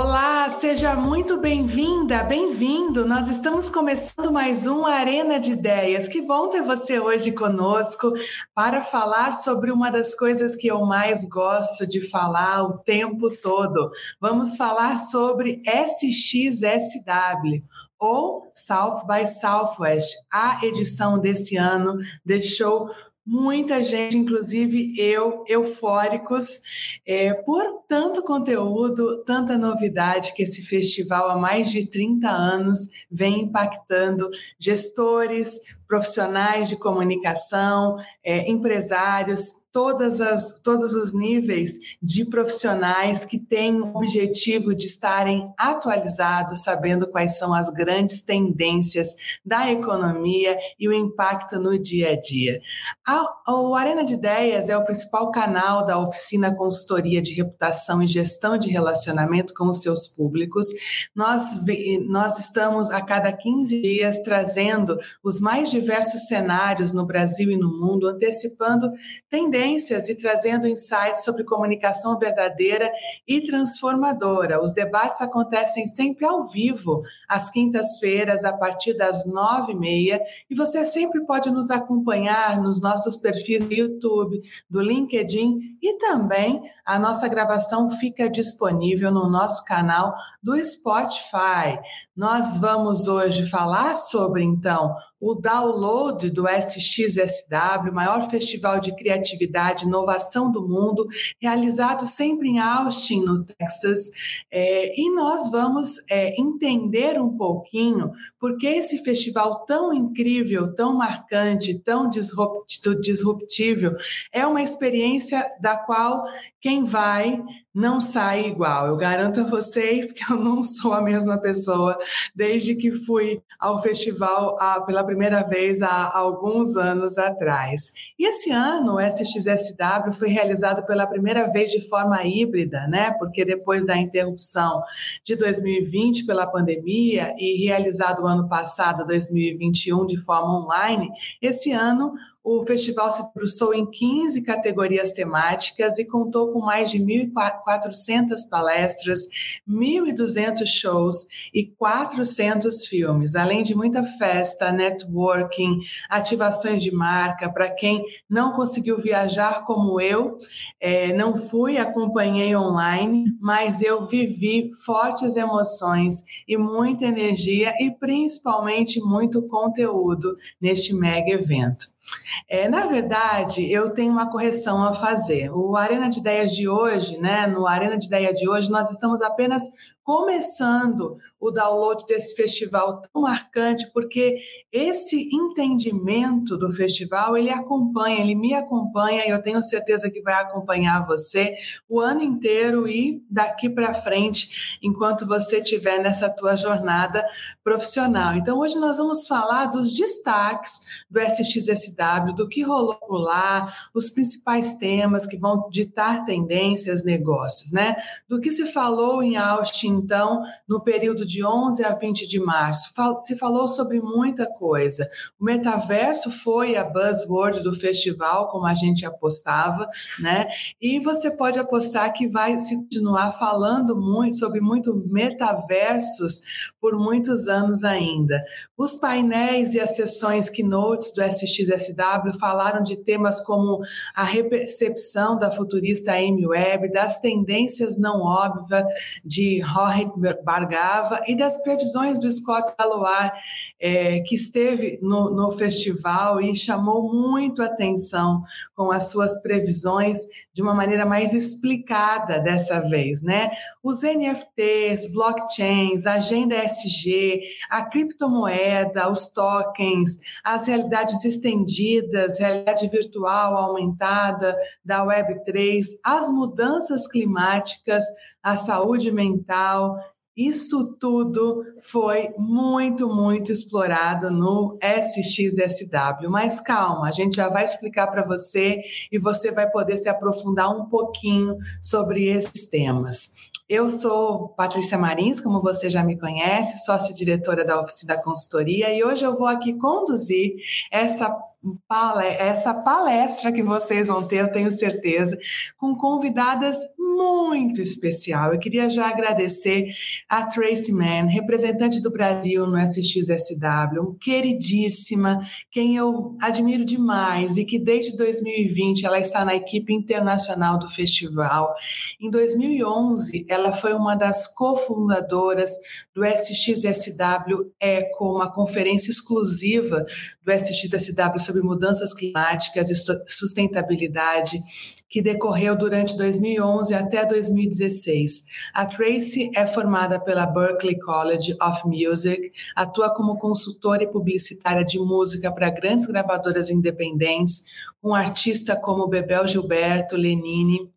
Olá, seja muito bem-vinda, bem-vindo. Nós estamos começando mais um Arena de Ideias. Que bom ter você hoje conosco para falar sobre uma das coisas que eu mais gosto de falar o tempo todo. Vamos falar sobre SXSW ou South by Southwest. A edição desse ano deixou muita gente, inclusive eu, eufóricos é, por tanto conteúdo, tanta novidade que esse festival há mais de 30 anos vem impactando gestores, profissionais de comunicação, é, empresários, todas as, todos os níveis de profissionais que têm o objetivo de estarem atualizados, sabendo quais são as grandes tendências da economia e o impacto no dia a dia. A, o Arena de Ideias é o principal canal da oficina consultoria de reputação e gestão de relacionamento com os seus públicos. Nós, nós estamos a cada 15 dias trazendo os mais diversos cenários no Brasil e no mundo, antecipando tendências e trazendo insights sobre comunicação verdadeira e transformadora. Os debates acontecem sempre ao vivo, às quintas-feiras, a partir das nove e meia, e você sempre pode nos acompanhar nos nossos perfis do YouTube, do LinkedIn e também a nossa gravação fica disponível no nosso canal do Spotify. Nós vamos hoje falar sobre, então, o download do SXSW, maior festival de criatividade e inovação do mundo, realizado sempre em Austin, no Texas. É, e nós vamos é, entender um pouquinho por que esse festival tão incrível, tão marcante, tão disruptível, é uma experiência da qual quem vai não sai igual. Eu garanto a vocês que eu não sou a mesma pessoa desde que fui ao festival a, pela primeira vez há alguns anos atrás. E esse ano o SXSW foi realizado pela primeira vez de forma híbrida, né? Porque depois da interrupção de 2020 pela pandemia e realizado o ano passado, 2021, de forma online, esse ano o festival se debruçou em 15 categorias temáticas e contou com mais de 1.400 palestras, 1.200 shows e 400 filmes, além de muita festa, networking, ativações de marca. Para quem não conseguiu viajar como eu, é, não fui, acompanhei online, mas eu vivi fortes emoções e muita energia e principalmente muito conteúdo neste mega evento. É, na verdade, eu tenho uma correção a fazer. O Arena de Ideias de hoje, né? No Arena de Ideia de hoje, nós estamos apenas começando o download desse festival tão marcante, porque esse entendimento do festival, ele acompanha, ele me acompanha e eu tenho certeza que vai acompanhar você o ano inteiro e daqui para frente, enquanto você estiver nessa tua jornada profissional. Então, hoje nós vamos falar dos destaques do SXSW, do que rolou lá, os principais temas que vão ditar tendências, negócios, né? Do que se falou em Austin então, no período de 11 a 20 de março. Se falou sobre muita coisa. O metaverso foi a buzzword do festival, como a gente apostava, né? E você pode apostar que vai se continuar falando muito sobre muito metaversos por muitos anos ainda. Os painéis e as sessões keynotes do SXSW falaram de temas como a recepção da futurista Amy Webb, das tendências não óbvias de Rohit Bargava e das previsões do Scott Galois, é, que esteve no, no festival e chamou muito atenção com as suas previsões de uma maneira mais explicada dessa vez, né? Os NFTs, blockchains, agenda SG, a criptomoeda, os tokens, as realidades estendidas, realidade virtual aumentada da Web3, as mudanças climáticas, a saúde mental, isso tudo foi muito, muito explorado no SXSW. Mas calma, a gente já vai explicar para você e você vai poder se aprofundar um pouquinho sobre esses temas. Eu sou Patrícia Marins, como você já me conhece, sócia-diretora da Oficina Consultoria, e hoje eu vou aqui conduzir essa essa palestra que vocês vão ter, eu tenho certeza, com convidadas muito especial. Eu queria já agradecer a Tracy Mann, representante do Brasil no SXSW, queridíssima, quem eu admiro demais e que desde 2020 ela está na equipe internacional do festival. Em 2011, ela foi uma das cofundadoras do SXSW Eco, uma conferência exclusiva do SXSW sobre mudanças climáticas e sustentabilidade que decorreu durante 2011 até 2016. A Tracy é formada pela Berklee College of Music, atua como consultora e publicitária de música para grandes gravadoras independentes, com artistas como Bebel Gilberto, Lenine,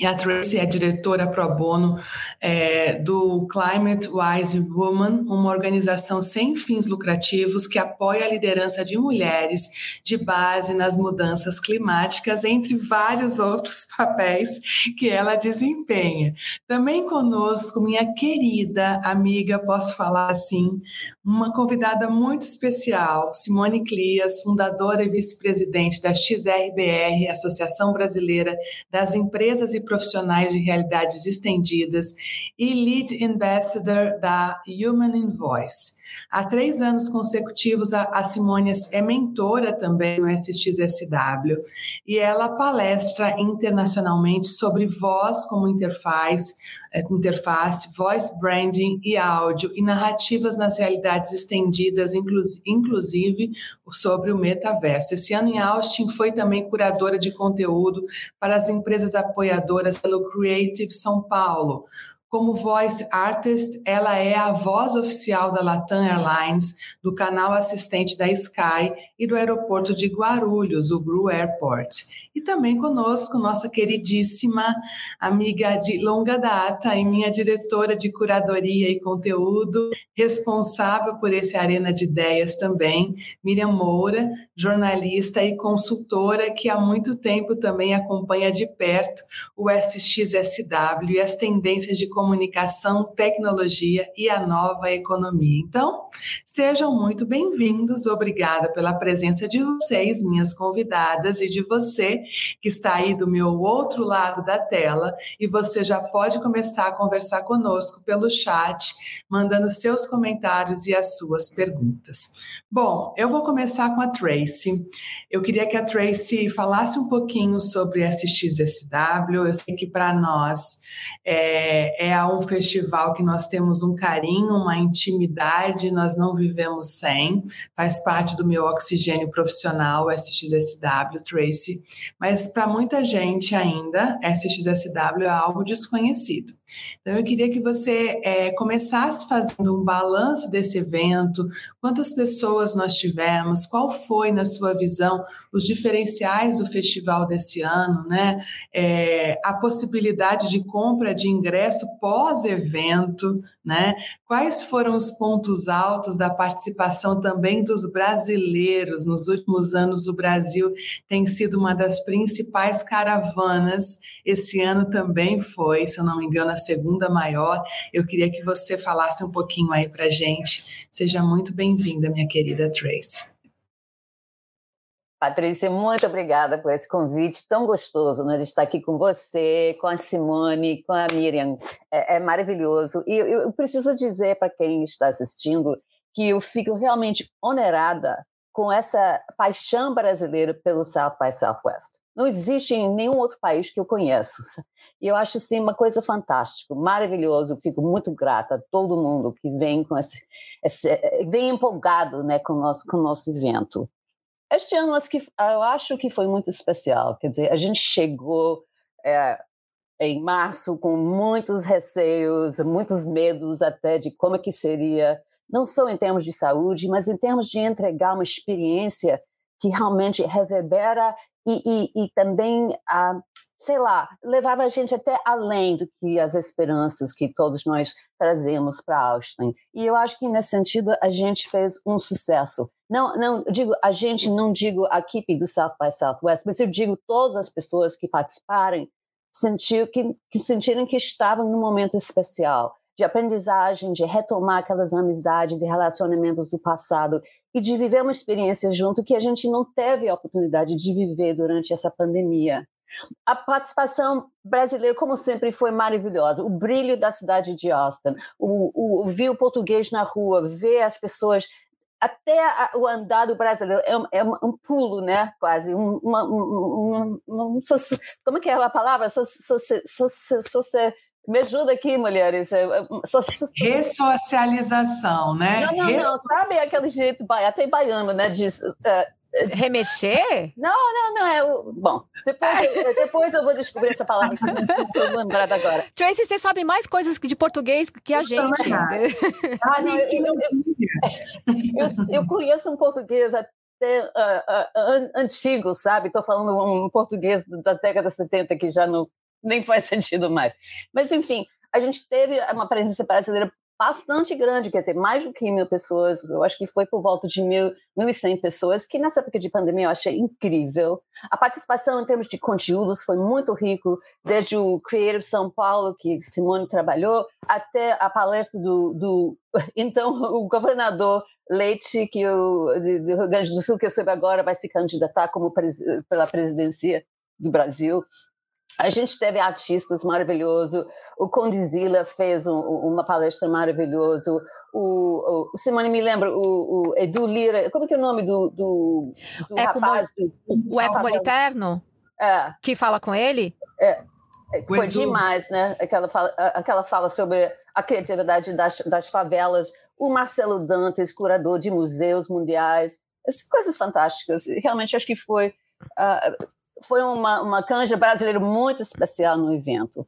e a Tracy é diretora pro bono é, do Climate Wise Woman, uma organização sem fins lucrativos que apoia a liderança de mulheres de base nas mudanças climáticas, entre vários outros papéis que ela desempenha. Também conosco, minha querida amiga, posso falar assim, uma convidada muito especial, Simone Clias, fundadora e vice-presidente da XRBR, Associação Brasileira das Empresas e Profissionais de Realidades Estendidas, e Lead Ambassador da Human Invoice. Há três anos consecutivos, a, Simone é mentora também no SXSW e ela palestra internacionalmente sobre voz como interface, é, interface, voice branding e áudio e narrativas nas realidades estendidas, inclusive sobre o metaverso. Esse ano em Austin foi também curadora de conteúdo para as empresas apoiadoras pelo Creative São Paulo, como voice artist, ela é a voz oficial da Latam Airlines, do canal assistente da Sky e do aeroporto de Guarulhos, o Gru Airport. E também conosco nossa queridíssima amiga de longa data e minha diretora de curadoria e conteúdo, responsável por esse Arena de Ideias também, Miriam Moura, jornalista e consultora que há muito tempo também acompanha de perto o SXSW e as tendências de comunicação, tecnologia e a nova economia. Então, sejam muito bem-vindos. Obrigada pela presença de vocês, minhas convidadas, e de você que está aí do meu outro lado da tela. E você já pode começar a conversar conosco pelo chat, mandando seus comentários e as suas perguntas. Bom, eu vou começar com a Tracy. Eu queria que a Tracy falasse um pouquinho sobre SXSW. Eu sei que para nós é, é um festival que nós temos um carinho, uma intimidade, nós não vivemos sem. Faz parte do meu oxigênio profissional, SXSW, Tracy. Mas para muita gente ainda, SXSW é algo desconhecido. Então, eu queria que você é, começasse fazendo um balanço desse evento, quantas pessoas nós tivemos, qual foi, na sua visão, os diferenciais do festival desse ano, né? É, a possibilidade de compra de ingresso pós-evento, né? Quais foram os pontos altos da participação também dos brasileiros? Nos últimos anos, o Brasil tem sido uma das principais caravanas. Esse ano também foi, se eu não me engano, a segunda maior. Eu queria que você falasse um pouquinho aí para gente. Seja muito bem-vinda, minha querida Trace. Patrícia, muito obrigada por esse convite tão gostoso né, de estar aqui com você, com a Simone, com a Miriam. É, é maravilhoso. E eu, eu preciso dizer para quem está assistindo que eu fico realmente onerada com essa paixão brasileira pelo South by Southwest. Não existe em nenhum outro país que eu conheço. E eu acho assim uma coisa fantástica, maravilhoso. Fico muito grata a todo mundo que vem com esse, esse vem empolgado, né, com o nosso com o nosso evento. Este ano eu acho que foi muito especial. Quer dizer, a gente chegou é, em março com muitos receios, muitos medos até de como é que seria, não só em termos de saúde, mas em termos de entregar uma experiência que realmente reverbera e, e, e também a sei lá, levava a gente até além do que as esperanças que todos nós trazemos para Austin. E eu acho que nesse sentido a gente fez um sucesso. Não, não digo a gente, não digo a equipe do South by Southwest, mas eu digo todas as pessoas que participarem sentir que, que sentiram que estavam num momento especial de aprendizagem, de retomar aquelas amizades e relacionamentos do passado e de viver uma experiência junto que a gente não teve a oportunidade de viver durante essa pandemia. A participação brasileira, como sempre, foi maravilhosa. O brilho da cidade de Austin, o, o, ver o português na rua, ver as pessoas até a, o andar do brasileiro é, é um pulo, né? Quase um, uma, um, um, como é que é a palavra? So, so, so, me ajuda aqui, mulheres. Ressocialização, né? Não, não, Resso... não. Sabe aquele jeito até baiano, né? De, uh, Remexer? Não, não, não. É o... Bom, depois, eu, depois eu vou descobrir essa palavra estou lembrada agora. Tracy, você sabe mais coisas de português que a gente. Ah, não, eu, eu, eu, conheço um português até uh, uh, antigo, sabe? Estou falando um português da década de 70 que já não nem faz sentido mais. Mas, enfim, a gente teve uma presença brasileira bastante grande, quer dizer, mais do que mil pessoas, eu acho que foi por volta de mil, mil e cem pessoas, que nessa época de pandemia eu achei incrível. A participação em termos de conteúdos foi muito rico, desde o Creative São Paulo, que Simone trabalhou, até a palestra do, do então, o governador Leite, que o, do Rio Grande do Sul, que eu soube agora, vai se candidatar como pela presidência do Brasil. A gente teve artistas maravilhosos, o Condizila fez um, uma palestra maravilhosa, o, o, Simone me lembra, o, o, Edu Lira, como é que é o nome do, do, do Eco rapaz? Do, o Eco Moliterno? É. Que fala com ele? É. Foi demais, né? Aquela fala, aquela fala sobre a criatividade das, das favelas, o Marcelo Dantas, curador de museus mundiais, essas coisas fantásticas. Realmente acho que foi... Uh, foi uma, uma canja brasileira muito especial no evento.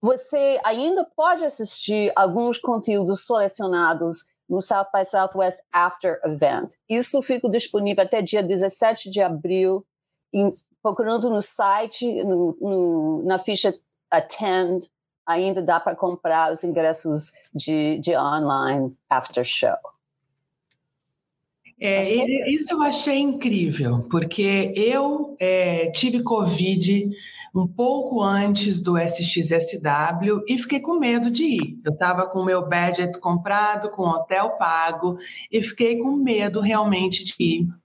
Você ainda pode assistir alguns conteúdos selecionados no South by Southwest After Event. Isso fica disponível até dia 17 de abril, em, procurando no site, no, no, na ficha Attend, ainda dá para comprar os ingressos de, de online after show. É, isso eu achei incrível, porque eu é, tive Covid um pouco antes do SXSW e fiquei com medo de ir. Eu estava com o meu budget comprado, com hotel pago, e fiquei com medo realmente de ir.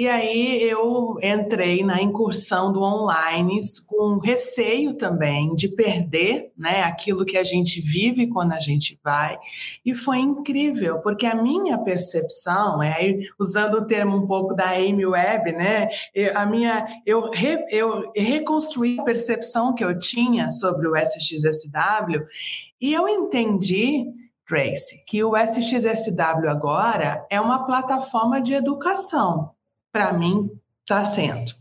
E aí eu entrei na incursão do online com receio também de perder né, aquilo que a gente vive quando a gente vai. E foi incrível, porque a minha percepção, é, usando o termo um pouco da Amy Webb, né, a minha, eu, re, eu reconstruí a percepção que eu tinha sobre o SXSW e eu entendi Tracy, que o SXSW agora é uma plataforma de educação para mim está sendo,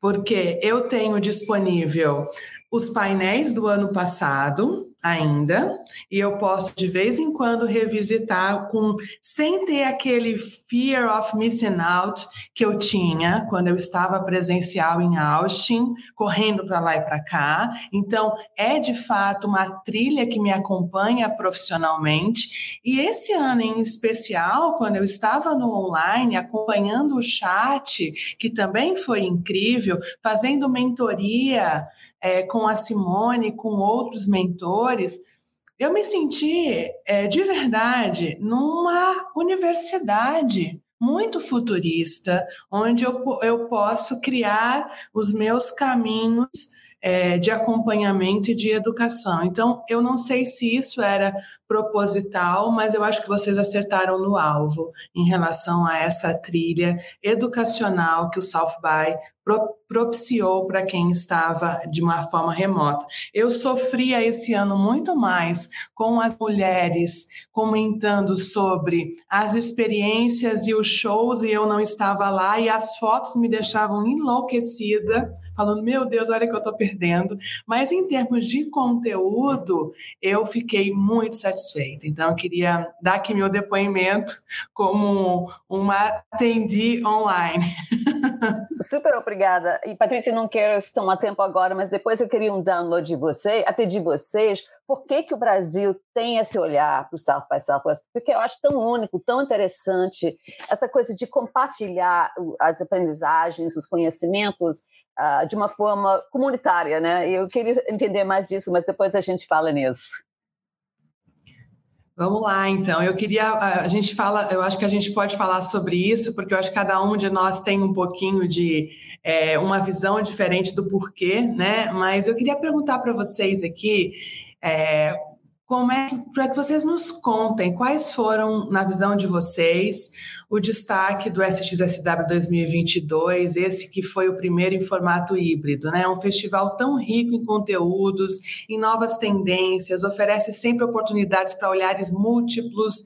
porque eu tenho disponível os painéis do ano passado, ainda, e eu posso de vez em quando revisitar com sem ter aquele fear of missing out que eu tinha quando eu estava presencial em Austin, correndo para lá e para cá. Então, é de fato uma trilha que me acompanha profissionalmente. E esse ano em especial, quando eu estava no online acompanhando o chat, que também foi incrível, fazendo mentoria é, com a Simone, com outros mentores, eu me senti é, de verdade numa universidade muito futurista, onde eu, eu posso criar os meus caminhos é, de acompanhamento e de educação. Então, eu não sei se isso era proposital, mas eu acho que vocês acertaram no alvo em relação a essa trilha educacional que o South by propiciou para quem estava de uma forma remota. Eu sofria esse ano muito mais com as mulheres comentando sobre as experiências e os shows e eu não estava lá e as fotos me deixavam enlouquecida falando, meu Deus, olha que eu estou perdendo. Mas em termos de conteúdo, eu fiquei muito satisfeita. Então, eu queria dar aqui meu depoimento como uma atendi online. Super obrigada. E, Patrícia, não quero tomar tempo agora, mas depois eu queria um download de você, até de vocês, por que, que o Brasil tem esse olhar para o South by Southwest? Porque eu acho tão único, tão interessante, essa coisa de compartilhar as aprendizagens, os conhecimentos uh, de uma forma comunitária, né? Eu queria entender mais disso, mas depois a gente fala nisso. Vamos lá, então. Eu queria. A gente fala, eu acho que a gente pode falar sobre isso, porque eu acho que cada um de nós tem um pouquinho de é, uma visão diferente do porquê, né? Mas eu queria perguntar para vocês aqui. É, como é para que vocês nos contem quais foram, na visão de vocês, o destaque do SXSW 2022, esse que foi o primeiro em formato híbrido, né? Um festival tão rico em conteúdos, em novas tendências, oferece sempre oportunidades para olhares múltiplos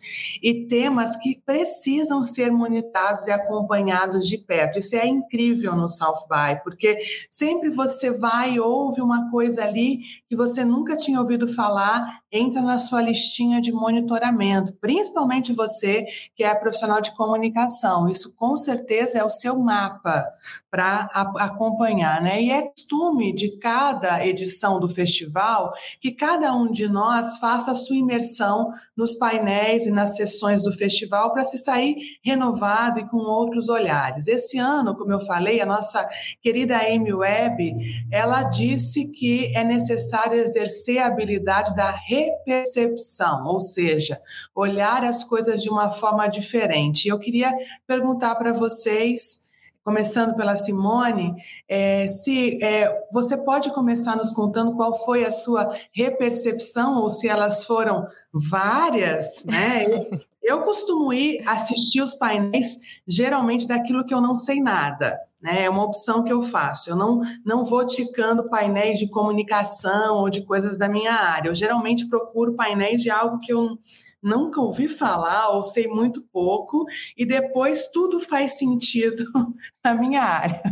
e temas que precisam ser monitorados e acompanhados de perto. Isso é incrível no South by, porque sempre você vai e ouve uma coisa ali que você nunca tinha ouvido falar, entra na sua listinha de monitoramento, principalmente você que é profissional de comunicação. Isso com certeza é o seu mapa para acompanhar, né? E é costume de cada edição do festival que cada um de nós faça a sua imersão nos painéis e nas sessões do festival para se sair renovado e com outros olhares. Esse ano, como eu falei, a nossa querida Amy Webb, ela disse que é necessário exercer a habilidade da repercepção, ou seja, olhar as coisas de uma forma diferente. Eu queria perguntar para vocês, começando pela Simone, é, se é, você pode começar nos contando qual foi a sua repercepção, ou se elas foram várias, né? Eu, eu costumo ir assistir os painéis, geralmente daquilo que eu não sei nada. Né? É uma opção que eu faço. Eu não, não vou ticando painéis de comunicação ou de coisas da minha área. Eu geralmente procuro painéis de algo que eu nunca ouvi falar ou sei muito pouco, e depois tudo faz sentido na minha área.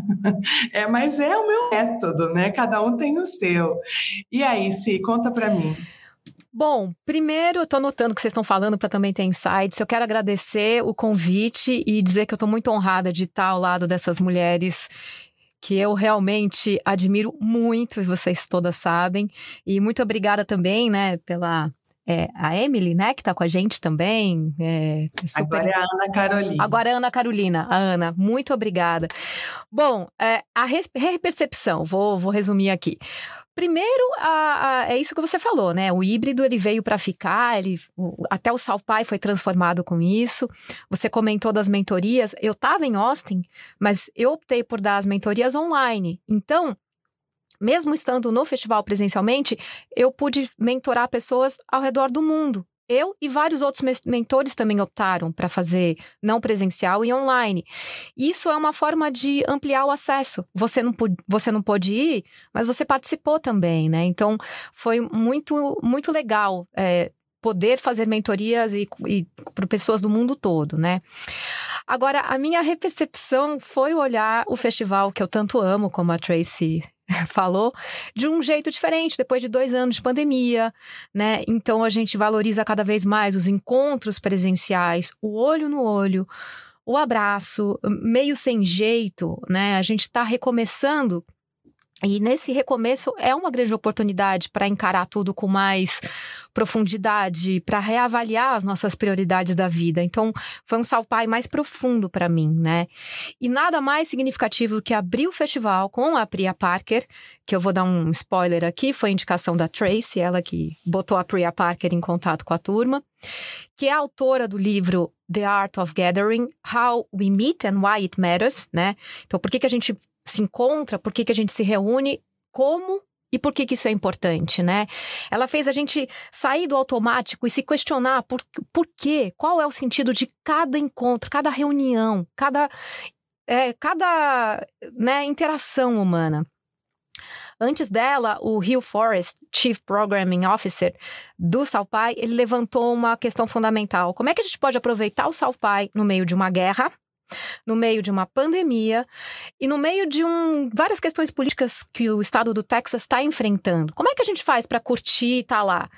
É, mas é o meu método, né? Cada um tem o seu. E aí, Si, conta para mim. Bom, primeiro, eu estou notando que vocês estão falando para também ter insights. Eu quero agradecer o convite e dizer que eu estou muito honrada de estar ao lado dessas mulheres que eu realmente admiro muito e vocês todas sabem. E muito obrigada também, né, pela é, a Emily, né, que está com a gente também. É, super... Agora é a Ana Carolina. Agora é a Ana Carolina. A Ana, muito obrigada. Bom, é, a repercepção, vou, vou resumir aqui. Primeiro, a, a, é isso que você falou, né? O híbrido ele veio para ficar, ele, o, até o Salpai foi transformado com isso. Você comentou das mentorias. Eu estava em Austin, mas eu optei por dar as mentorias online. Então, mesmo estando no festival presencialmente, eu pude mentorar pessoas ao redor do mundo. Eu e vários outros mentores também optaram para fazer não presencial e online. Isso é uma forma de ampliar o acesso. Você não, você não pôde ir, mas você participou também, né? Então, foi muito, muito legal é, poder fazer mentorias e, e para pessoas do mundo todo, né? Agora, a minha repercepção foi olhar o festival que eu tanto amo, como a Tracy falou, de um jeito diferente, depois de dois anos de pandemia, né? Então a gente valoriza cada vez mais os encontros presenciais, o olho no olho, o abraço, meio sem jeito, né? A gente está recomeçando e nesse recomeço é uma grande oportunidade para encarar tudo com mais profundidade, para reavaliar as nossas prioridades da vida. Então, foi um salpai mais profundo para mim, né? E nada mais significativo do que abrir o festival com a Priya Parker, que eu vou dar um spoiler aqui, foi indicação da Tracy, ela que botou a Priya Parker em contato com a turma, que é autora do livro The Art of Gathering, How We Meet and Why It Matters, né? Então, por que, que a gente se encontra, por que, que a gente se reúne, como e por que, que isso é importante, né? Ela fez a gente sair do automático e se questionar por, por quê, qual é o sentido de cada encontro, cada reunião, cada, é, cada né, interação humana. Antes dela, o Hugh Forrest, Chief Programming Officer do Salpai, ele levantou uma questão fundamental. Como é que a gente pode aproveitar o Salpai no meio de uma guerra no meio de uma pandemia e no meio de um, várias questões políticas que o estado do Texas está enfrentando. Como é que a gente faz para curtir e estar tá lá?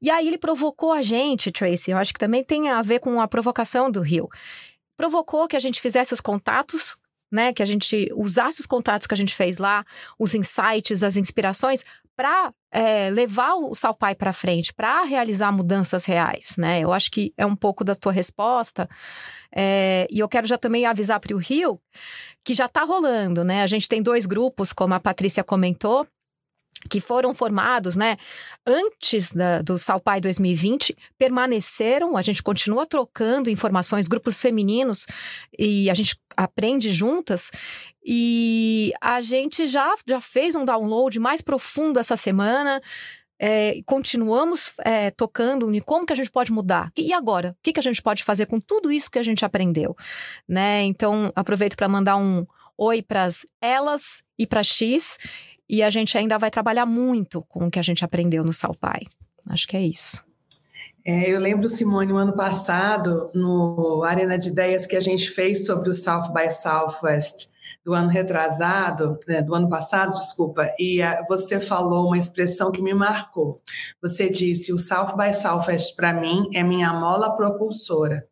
E aí ele provocou a gente, Tracy, eu acho que também tem a ver com a provocação do Rio. Provocou que a gente fizesse os contatos né, que a gente usasse os contatos que a gente fez lá, os insights, as inspirações, para é, levar o Salpai para frente, para realizar mudanças reais, né? Eu acho que é um pouco da tua resposta. É, e eu quero já também avisar para o Rio que já está rolando, né? A gente tem dois grupos, como a Patrícia comentou, que foram formados, né, antes da, do Salpai 2020, permaneceram, a gente continua trocando informações, grupos femininos, e a gente aprende juntas, e a gente já, já fez um download mais profundo essa semana, é, continuamos é, tocando em como que a gente pode mudar. E agora? O que, que a gente pode fazer com tudo isso que a gente aprendeu? Né? Então, aproveito para mandar um oi para elas e para X e a gente ainda vai trabalhar muito com o que a gente aprendeu no Salpai. Acho que é isso. É, eu lembro, Simone, o ano passado, no Arena de Ideias que a gente fez sobre o South by Southwest do ano retrasado, né, do ano passado, desculpa, e uh, você falou uma expressão que me marcou. Você disse: o South by Southwest para mim é minha mola propulsora.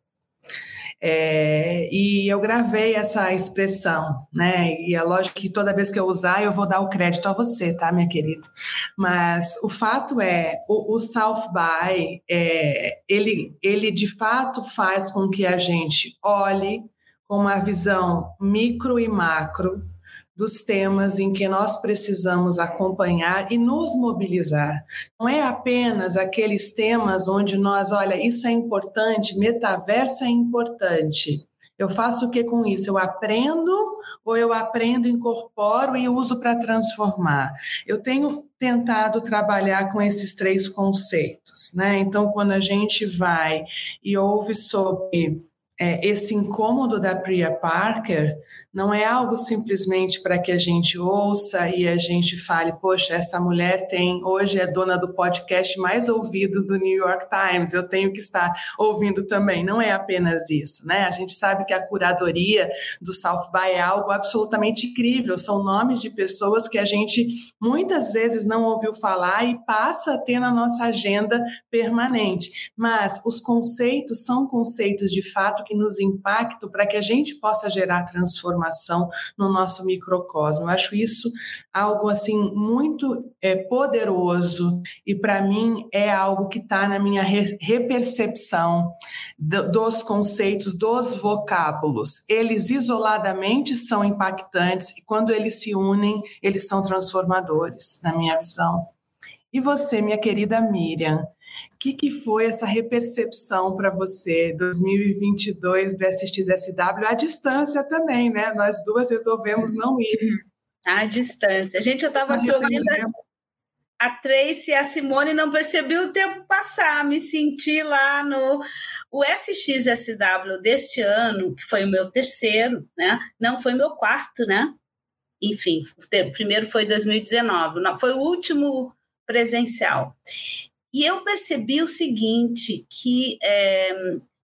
É, e eu gravei essa expressão, né? E é lógico que toda vez que eu usar, eu vou dar o crédito a você, tá, minha querida? Mas o fato é, o, o South by, é, ele, ele de fato faz com que a gente olhe com uma visão micro e macro dos temas em que nós precisamos acompanhar e nos mobilizar. Não é apenas aqueles temas onde nós, olha, isso é importante, metaverso é importante. Eu faço o que com isso? Eu aprendo ou eu aprendo, incorporo e uso para transformar? Eu tenho tentado trabalhar com esses três conceitos, né? Então, quando a gente vai e ouve sobre é, esse incômodo da Priya Parker, não é algo simplesmente para que a gente ouça e a gente fale, poxa, essa mulher tem hoje é dona do podcast mais ouvido do New York Times, eu tenho que estar ouvindo também. Não é apenas isso, né? A gente sabe que a curadoria do South by é algo absolutamente incrível, são nomes de pessoas que a gente muitas vezes não ouviu falar e passa a ter na nossa agenda permanente. Mas os conceitos são conceitos de fato que nos impactam para que a gente possa gerar transformação transformação no nosso microcosmo. Eu acho isso algo assim muito é, poderoso e para mim é algo que está na minha re repercepção do, dos conceitos, dos vocábulos. Eles isoladamente são impactantes e quando eles se unem, eles são transformadores, na minha visão. E você, minha querida Miriam, o que, que foi essa repercepção para você, 2022 do SXSW, à distância também, né? Nós duas resolvemos não ir. À distância. Gente, eu estava aqui ouvindo a, Tracy e a Simone não percebi o tempo passar, me senti lá no o SXSW deste ano, que foi o meu terceiro, né? Não foi meu quarto, né? Enfim, o primeiro foi 2019, não, foi o último presencial. E eu percebi o seguinte, que é,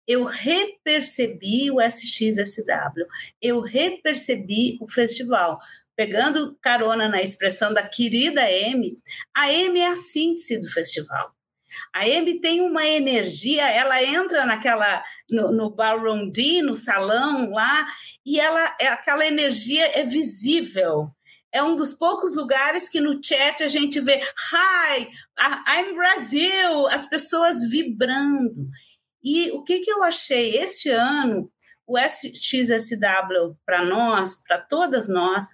eu repercebi o SXSW, eu repercebi o festival. Pegando carona na expressão da querida Amy, a Amy é a síntese do festival. A Amy tem uma energia, ela entra naquela no, no ballroom D, no salão lá, e ela é, aquela energia é visível é um dos poucos lugares que no chat a gente vê Hi, I'm Brasil, as pessoas vibrando. E o que, que eu achei este ano o SXSW para nós, para todas nós,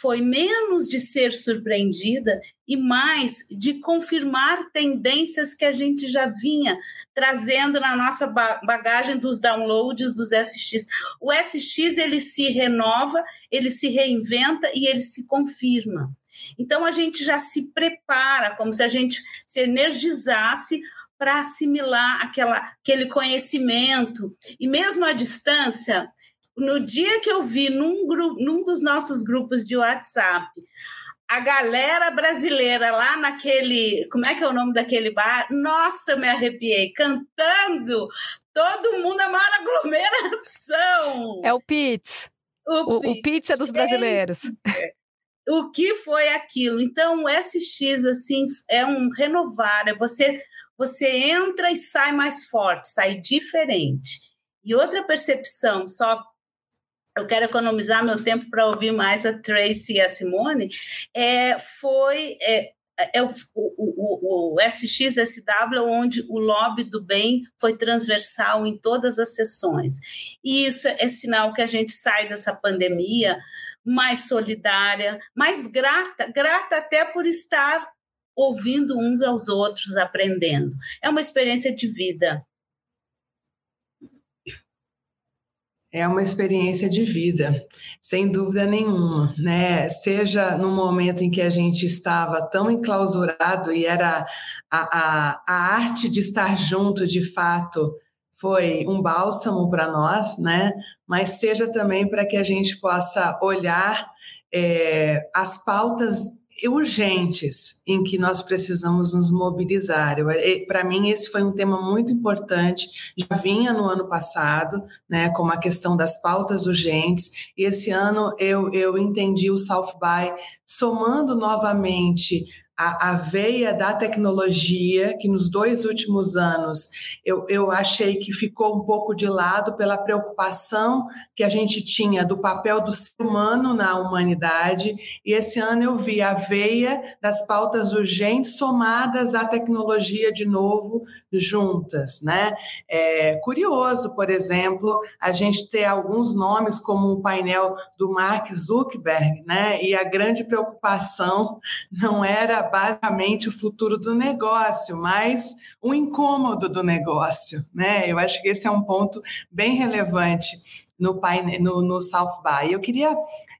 foi menos de ser surpreendida e mais de confirmar tendências que a gente já vinha trazendo na nossa bagagem dos downloads dos SX. O SX ele se renova, ele se reinventa e ele se confirma. Então a gente já se prepara, como se a gente se energizasse para assimilar aquela, aquele conhecimento. E mesmo à distância, no dia que eu vi num, grupo, num dos nossos grupos de WhatsApp, a galera brasileira lá naquele. Como é que é o nome daquele bar? Nossa, eu me arrepiei, cantando, todo mundo, a maior aglomeração. É o Pits. O, o, o Pits é dos brasileiros. O que foi aquilo? Então, o SX, assim, é um renovar, é você você entra e sai mais forte, sai diferente. E outra percepção, só eu quero economizar meu tempo para ouvir mais a Tracy e a Simone, é, foi é, é o, o, o, o SXSW, onde o lobby do bem foi transversal em todas as sessões. E isso é sinal que a gente sai dessa pandemia mais solidária, mais grata, grata até por estar ouvindo uns aos outros, aprendendo. É uma experiência de vida. É uma experiência de vida, sem dúvida nenhuma, né? Seja no momento em que a gente estava tão enclausurado e era a, a, a arte de estar junto, de fato, foi um bálsamo para nós, né? Mas seja também para que a gente possa olhar é, as pautas urgentes em que nós precisamos nos mobilizar. Para mim, esse foi um tema muito importante, já vinha no ano passado, né, como a questão das pautas urgentes, e esse ano eu, eu entendi o South by somando novamente a, a, veia da tecnologia, que nos dois últimos anos eu, eu achei que ficou um pouco de lado pela preocupação que a gente tinha do papel do ser humano na humanidade, e esse ano eu vi a veia das pautas urgentes somadas à tecnologia de novo, juntas. Né? É curioso, por exemplo, a gente ter alguns nomes como o painel do Mark Zuckerberg, né? e a grande preocupação não era basicamente o futuro do negócio, mas o incômodo do negócio, né? Eu acho que esse é um ponto bem relevante no, no, no South By. Eu queria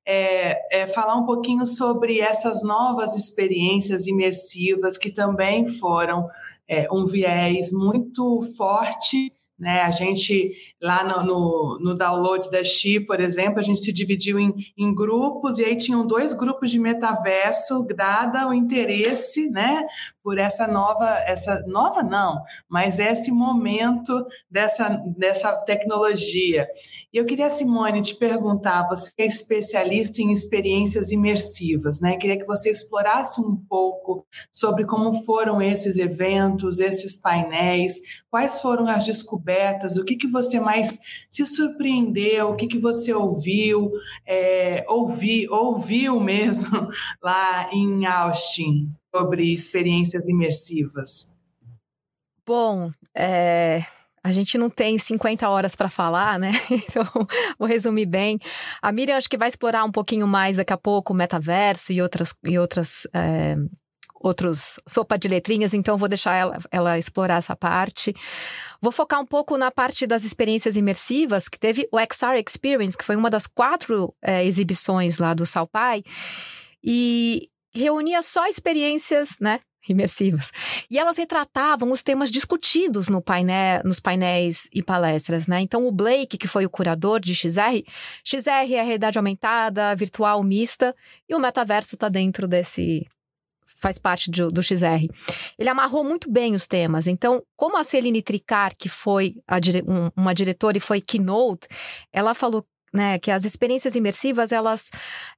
é, é, falar um pouquinho sobre essas novas experiências imersivas que também foram é, um viés muito forte né? A gente, lá no, no, no, download da Xi, por exemplo, a gente se dividiu em, em, grupos, e aí tinham dois grupos de metaverso, dada o interesse né, por essa nova, essa nova não, mas esse momento dessa, dessa tecnologia. E eu queria, Simone, te perguntar, você é especialista em experiências imersivas, né? Queria que você explorasse um pouco sobre como foram esses eventos, esses painéis, quais foram as descobertas, o que, que você mais se surpreendeu, o que, que você ouviu, é, ouvi, ouviu mesmo lá em Austin sobre experiências imersivas? Bom, é, a gente não tem 50 horas para falar, né? Então, vou resumir bem. A Miriam acho que vai explorar um pouquinho mais daqui a pouco o metaverso e outras, e outras é, outros sopa de letrinhas, então vou deixar ela, ela explorar essa parte. Vou focar um pouco na parte das experiências imersivas, que teve o XR Experience, que foi uma das quatro é, exibições lá do Salpai, e reunia só experiências, né, imersivas. E elas retratavam os temas discutidos no painel, nos painéis e palestras, né? Então, o Blake, que foi o curador de XR, XR é realidade aumentada, virtual mista, e o metaverso está dentro desse, faz parte do, do, XR. Ele amarrou muito bem os temas. Então, como a Celine Tricar, que foi um, uma diretora e foi keynote, ela falou né, que as experiências imersivas elas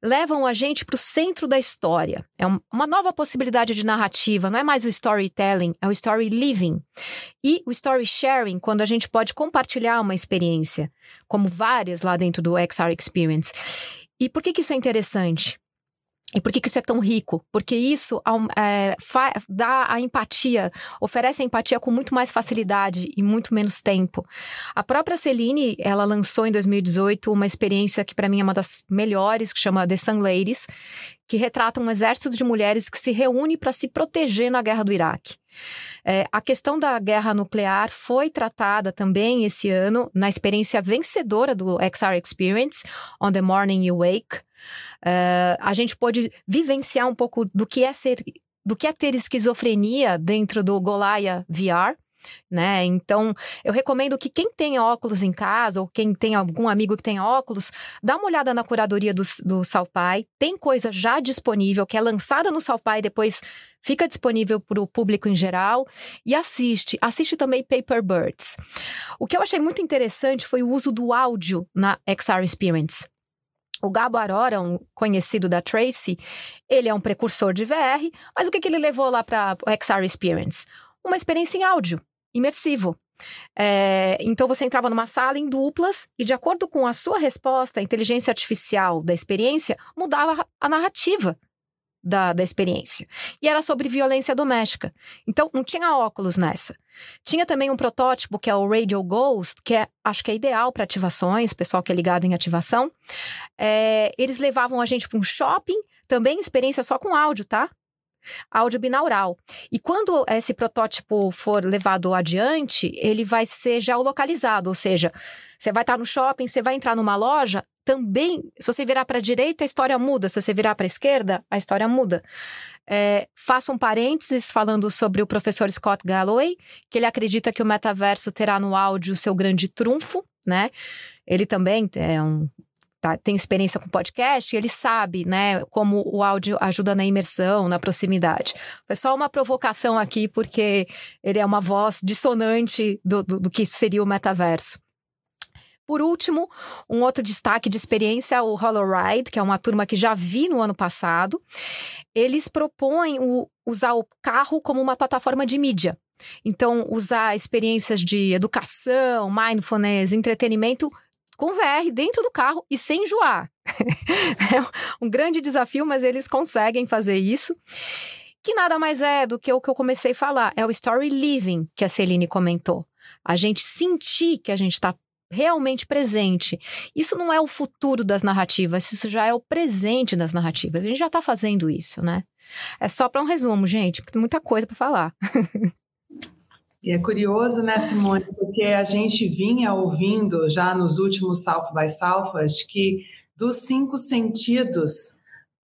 levam a gente para o centro da história. É uma nova possibilidade de narrativa, não é mais o storytelling, é o story living. E o story sharing, quando a gente pode compartilhar uma experiência, como várias lá dentro do XR Experience. E por que, que isso é interessante? E por que, que isso é tão rico? Porque isso é, dá a empatia, oferece a empatia com muito mais facilidade e muito menos tempo. A própria Celine, ela lançou em 2018 uma experiência que para mim é uma das melhores, que chama The Sun Ladies, que retrata um exército de mulheres que se reúne para se proteger na guerra do Iraque. É, a questão da guerra nuclear foi tratada também esse ano na experiência vencedora do XR Experience, On the Morning You Wake, Uh, a gente pôde vivenciar um pouco do que é ser, do que é ter esquizofrenia dentro do Golaia VR. Né? Então, eu recomendo que quem tem óculos em casa ou quem tem algum amigo que tem óculos, dá uma olhada na curadoria do, do Salpai. Tem coisa já disponível que é lançada no Salpai depois fica disponível para o público em geral e assiste. Assiste também Paper Birds. O que eu achei muito interessante foi o uso do áudio na XR Experience. O Gabo Arora, um conhecido da Tracy, ele é um precursor de VR, mas o que, que ele levou lá para o XR Experience? Uma experiência em áudio, imersivo. É, então você entrava numa sala em duplas e, de acordo com a sua resposta, a inteligência artificial da experiência mudava a narrativa da, da experiência. E era sobre violência doméstica. Então, não tinha óculos nessa. Tinha também um protótipo que é o Radio Ghost, que é, acho que é ideal para ativações, pessoal que é ligado em ativação. É, eles levavam a gente para um shopping, também experiência só com áudio, tá? Áudio binaural. E quando esse protótipo for levado adiante, ele vai ser geolocalizado, ou seja, você vai estar no shopping, você vai entrar numa loja, também, se você virar para a direita, a história muda, se você virar para a esquerda, a história muda. É, faço um parênteses falando sobre o professor Scott Galloway, que ele acredita que o metaverso terá no áudio o seu grande trunfo, né? Ele também é um, tá, tem experiência com podcast, ele sabe, né, como o áudio ajuda na imersão, na proximidade. Foi só uma provocação aqui, porque ele é uma voz dissonante do, do, do que seria o metaverso. Por último, um outro destaque de experiência, o Holoride, que é uma turma que já vi no ano passado. Eles propõem o, usar o carro como uma plataforma de mídia. Então, usar experiências de educação, mindfulness, entretenimento com VR dentro do carro e sem enjoar. é um grande desafio, mas eles conseguem fazer isso. Que nada mais é do que o que eu comecei a falar, é o story living que a Celine comentou. A gente sentir que a gente está realmente presente. Isso não é o futuro das narrativas, isso já é o presente das narrativas. A gente já está fazendo isso, né? É só para um resumo, gente, porque tem muita coisa para falar. E é curioso, né, Simone, porque a gente vinha ouvindo já nos últimos South by Southwest que dos cinco sentidos,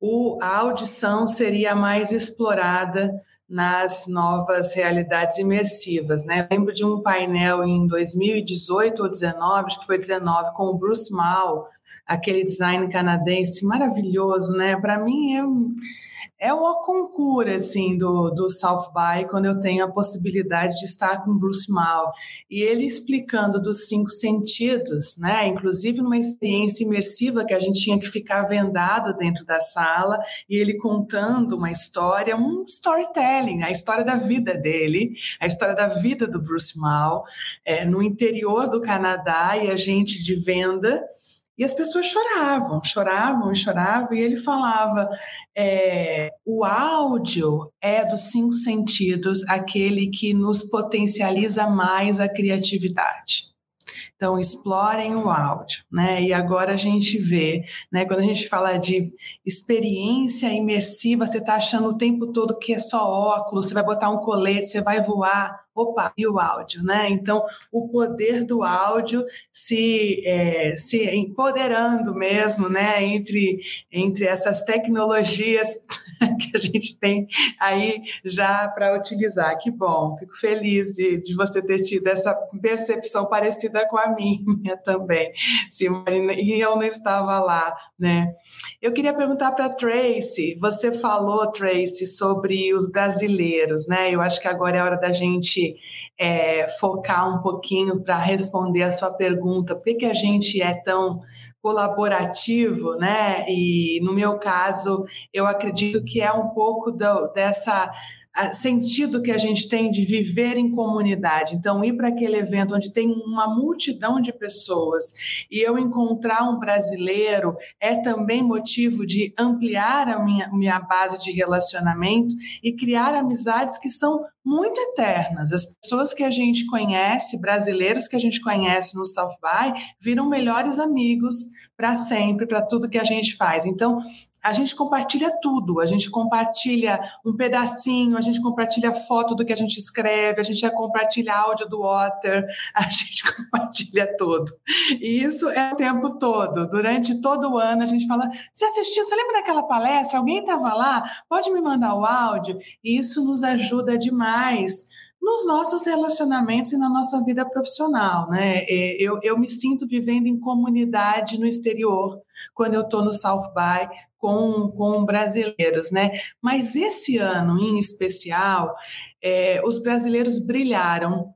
o, a audição seria mais explorada nas novas realidades imersivas. Né? Lembro de um painel em 2018 ou 19, acho que foi 19, com o Bruce Mal, aquele design canadense maravilhoso, né? Para mim é um é o concurso assim do, do South by quando eu tenho a possibilidade de estar com Bruce Mal e ele explicando dos cinco sentidos, né? Inclusive numa experiência imersiva que a gente tinha que ficar vendado dentro da sala e ele contando uma história, um storytelling, a história da vida dele, a história da vida do Bruce Mal é, no interior do Canadá e a gente de venda e as pessoas choravam, choravam e choravam, e ele falava: é, o áudio é dos cinco sentidos aquele que nos potencializa mais a criatividade. Então, explorem o áudio, né? E agora a gente vê, né? Quando a gente fala de experiência imersiva, você está achando o tempo todo que é só óculos, você vai botar um colete, você vai voar opa, e o áudio, né? Então, o poder do áudio se, é, se empoderando mesmo, né? Entre, entre essas tecnologias que a gente tem aí já para utilizar. Que bom, fico feliz de, de você ter tido essa percepção parecida com a minha também, Simone, e eu não estava lá, né? Eu queria perguntar para Tracy, você falou, Tracy, sobre os brasileiros, né? Eu acho que agora é hora da gente é, focar um pouquinho para responder a sua pergunta, por que, que a gente é tão colaborativo, né? E no meu caso, eu acredito que é um pouco do, dessa sentido que a gente tem de viver em comunidade. Então, ir para aquele evento onde tem uma multidão de pessoas e eu encontrar um brasileiro é também motivo de ampliar a minha, minha base de relacionamento e criar amizades que são muito eternas. As pessoas que a gente conhece, brasileiros que a gente conhece no South By, viram melhores amigos para sempre, para tudo que a gente faz. Então, a gente compartilha tudo, a gente compartilha um pedacinho, a gente compartilha foto do que a gente escreve, a gente compartilha áudio do Water, a gente compartilha tudo. E isso é o tempo todo, durante todo o ano a gente fala, você assistiu, você lembra daquela palestra? Alguém estava lá? Pode me mandar o áudio? E isso nos ajuda demais nos nossos relacionamentos e na nossa vida profissional, né? Eu, eu me sinto vivendo em comunidade no exterior quando eu estou no South By com, com brasileiros, né? Mas esse ano, em especial, é, os brasileiros brilharam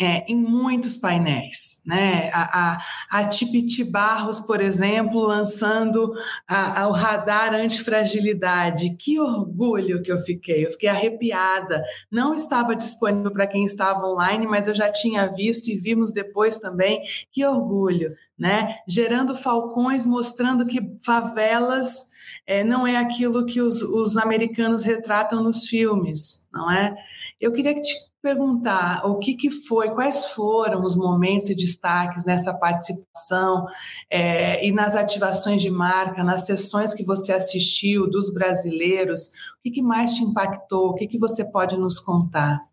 é, em muitos painéis, né? A, a, a Tipiti Barros, por exemplo, lançando a, a, o radar antifragilidade. Que orgulho que eu fiquei, eu fiquei arrepiada. Não estava disponível para quem estava online, mas eu já tinha visto e vimos depois também. Que orgulho, né? Gerando falcões, mostrando que favelas é, não é aquilo que os, os americanos retratam nos filmes, não é? Eu queria te perguntar o que, que foi, quais foram os momentos e destaques nessa participação é, e nas ativações de marca, nas sessões que você assistiu dos brasileiros, o que, que mais te impactou, o que, que você pode nos contar?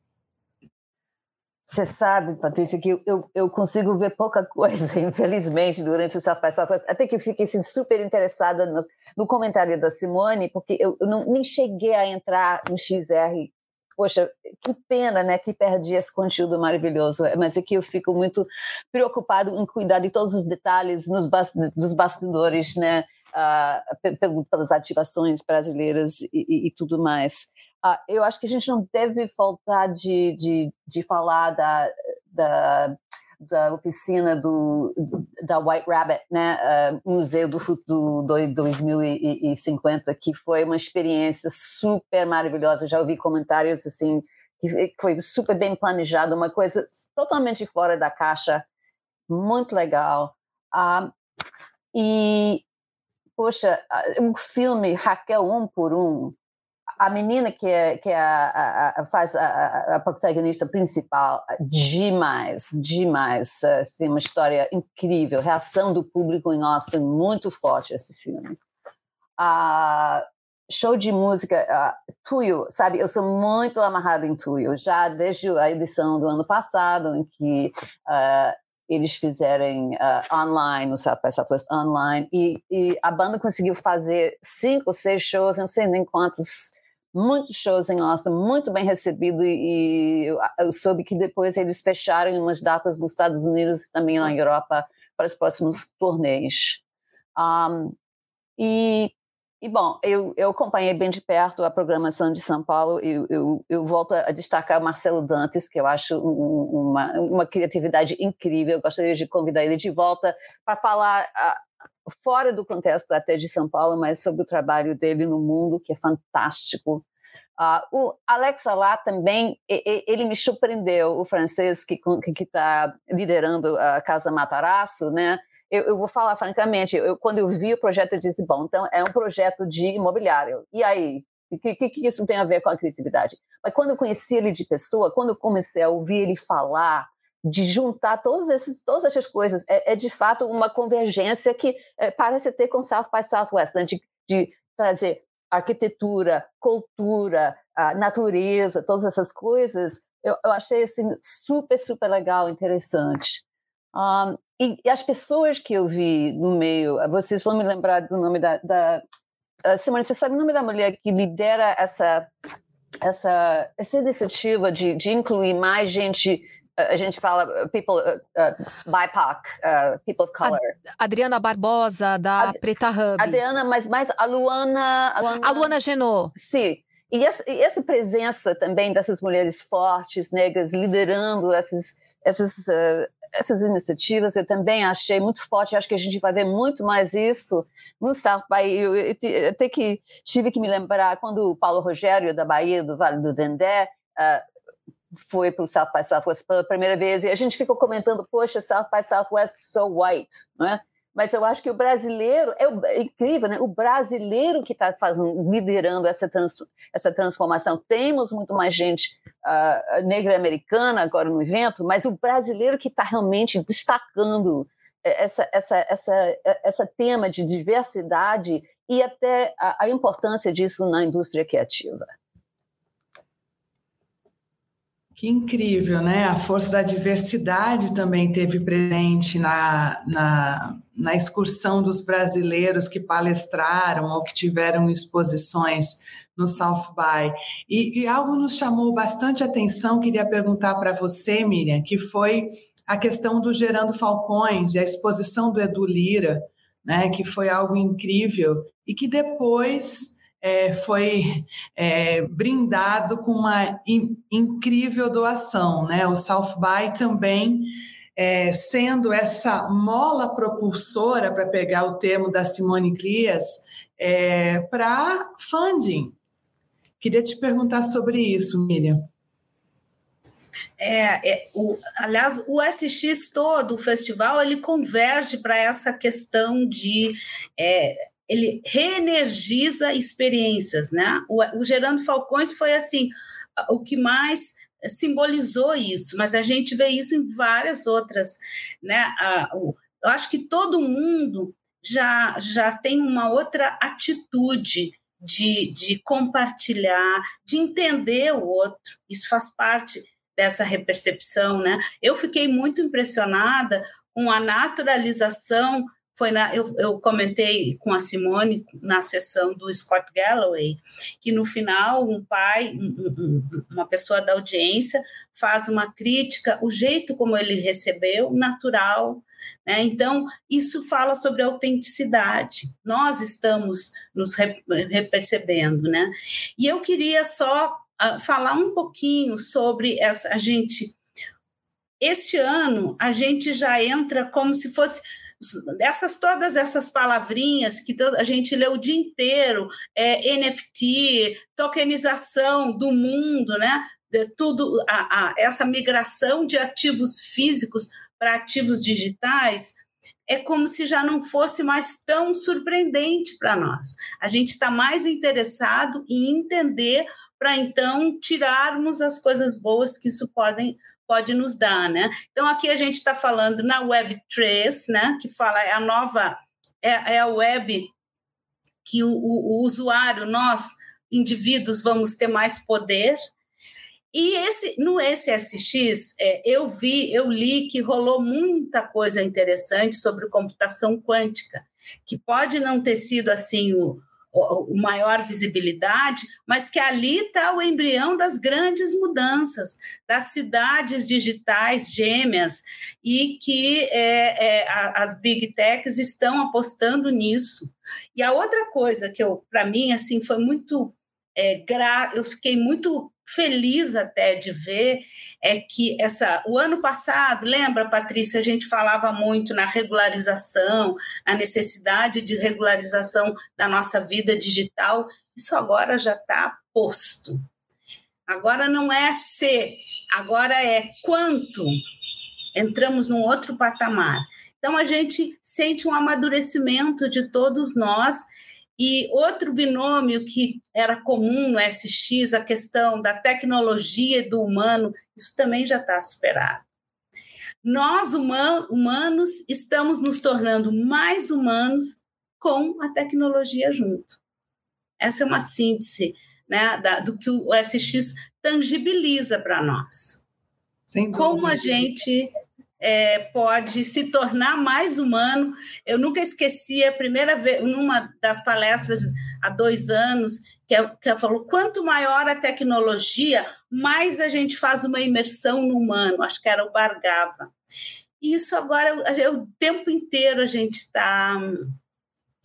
Você sabe, Patrícia, que eu, eu consigo ver pouca coisa, infelizmente, durante o by Southwest, até que eu fiquei assim, super interessada no, no, comentário da Simone, porque eu, eu não, nem cheguei a entrar no XR poxa, que pena, né, que perdi esse conteúdo maravilhoso, mas aqui eu fico muito preocupado em cuidar de todos os detalhes nos dos bastidores, né, pelas ativações brasileiras e, e, e tudo mais. Uh, eu acho que a gente não deve faltar de, de, de falar da, da da oficina do, da White Rabbit, né, uh, Museu do Futuro 2050, que foi uma experiência super maravilhosa. Já ouvi comentários assim que foi super bem planejado, uma coisa totalmente fora da caixa, muito legal. Uh, e poxa, o filme Raquel um por um a menina que, é, que é a, a, faz a, a, protagonista principal, demais, demais. Assim, uma história incrível, reação do público em Austin, muito forte esse filme. Uh, show de música, uh, Tuyo, sabe, eu sou muito amarrada em Tuyo, já desde a edição do ano passado, em que uh, eles fizerem uh, online, no South by Southwest online, e, e, a banda conseguiu fazer cinco seis shows, não sei nem quantos muitos shows em Austin, muito bem recebido e, eu, eu, soube que depois eles fecharam umas datas nos Estados Unidos e também na Europa para os próximos torneios. Um, e, e, bom, eu, eu acompanhei bem de perto a programação de São Paulo e eu, eu, eu volto a destacar Marcelo Dantes, que eu acho um, uma, uma criatividade incrível, eu gostaria de convidar ele de volta para falar fora do contexto até de São Paulo, mas sobre o trabalho dele no mundo, que é fantástico. Uh, o Alex Alá também, ele me surpreendeu, o francês que está liderando a Casa Matarazzo, né? Eu, eu, vou falar francamente, eu, quando eu vi o projeto, eu disse, bom, então é um projeto de imobiliário. E aí? O que, que, que isso tem a ver com a criatividade? Mas quando eu conheci ele de pessoa, quando eu comecei a ouvir ele falar, de juntar todos esses, todas essas coisas. É, é de fato uma convergência que é, parece ter com South by Southwest, né? de, de trazer arquitetura, cultura, natureza, todas essas coisas. Eu, eu achei assim super, super legal, interessante. Um, e, e, as pessoas que eu vi no meio, vocês vão me lembrar do nome da, da Simone, você sabe o nome da mulher que lidera essa essa essa iniciativa de, de incluir mais gente a gente fala uh, people uh, uh, BIPOC, uh, people of color. Adriana Barbosa da Ad, Preta Hub. Adriana, mas mais a Luana, a Luana, a Luana Genot. Sim. E essa, e essa, presença também dessas mulheres fortes, negras, liderando essas, essas, uh, essas iniciativas, eu também achei muito forte. Acho que a gente vai ver muito mais isso no South by. Eu, eu, até que tive que me lembrar quando o Paulo Rogério, da Bahia, do Vale do Dendé, uh, foi para o South by Southwest pela primeira vez e a gente ficou comentando, poxa, South by Southwest so white, não é? Mas eu acho que o brasileiro é, é incrível, né? O brasileiro que está liderando essa, trans, essa transformação. Temos muito mais gente uh, negra americana agora no evento, mas o brasileiro que está realmente destacando essa, essa, essa, essa tema de diversidade e até a, a importância disso na indústria criativa. Que incrível, né? A força da diversidade também teve presente na, na, na excursão dos brasileiros que palestraram ou que tiveram exposições no South By. E, e algo nos chamou bastante atenção, queria perguntar para você, Miriam, que foi a questão do Gerando Falcões e a exposição do Edu Lira, né, que foi algo incrível e que depois é, foi é, brindado com uma in, incrível doação. Né? O South By também é, sendo essa mola propulsora, para pegar o termo da Simone Clias, é, para funding. Queria te perguntar sobre isso, Miriam. É, é, o, aliás, o SX todo, o festival, ele converge para essa questão de é, ele reenergiza experiências, né? O, o Gerando Falcões foi assim, o que mais simbolizou isso, mas a gente vê isso em várias outras, né? eu acho que todo mundo já, já tem uma outra atitude de, de compartilhar, de entender o outro. Isso faz parte dessa repercepção, né? Eu fiquei muito impressionada com a naturalização foi na, eu, eu comentei com a Simone na sessão do Scott Galloway que no final um pai, um, uma pessoa da audiência faz uma crítica, o jeito como ele recebeu, natural, né? Então, isso fala sobre autenticidade. Nós estamos nos repercebendo, né? E eu queria só uh, falar um pouquinho sobre essa. A gente. Este ano, a gente já entra como se fosse essas todas essas palavrinhas que a gente lê o dia inteiro, é, NFT, tokenização do mundo, né? De tudo a, a, essa migração de ativos físicos para ativos digitais é como se já não fosse mais tão surpreendente para nós. A gente está mais interessado em entender para então tirarmos as coisas boas que isso podem pode nos dar, né? Então aqui a gente está falando na Web3, né? Que fala é a nova é, é a web que o, o, o, usuário, nós indivíduos vamos ter mais poder. E esse no SSX é, eu vi, eu li que rolou muita coisa interessante sobre computação quântica, que pode não ter sido assim o maior visibilidade, mas que ali está o embrião das grandes mudanças, das cidades digitais gêmeas, e que é, é, as big techs estão apostando nisso. E a outra coisa que para mim, assim, foi muito é, gra... eu fiquei muito feliz até de ver é que essa o ano passado, lembra, Patrícia, a gente falava muito na regularização, a necessidade de regularização da nossa vida digital. Isso agora já está posto. Agora não é se, agora é quanto. Entramos num outro patamar. Então a gente sente um amadurecimento de todos nós e outro binômio que era comum no SX, a questão da tecnologia e do humano, isso também já está superado. Nós, humanos, estamos nos tornando mais humanos com a tecnologia junto. Essa é uma síntese né, da, do que o SX tangibiliza para nós. Como a gente é, pode se tornar mais humano. Eu nunca esqueci a primeira vez, numa das palestras há dois anos, que, é, que ela falou: quanto maior a tecnologia, mais a gente faz uma imersão no humano. Acho que era o Bargava. Isso agora, o tempo inteiro a gente está.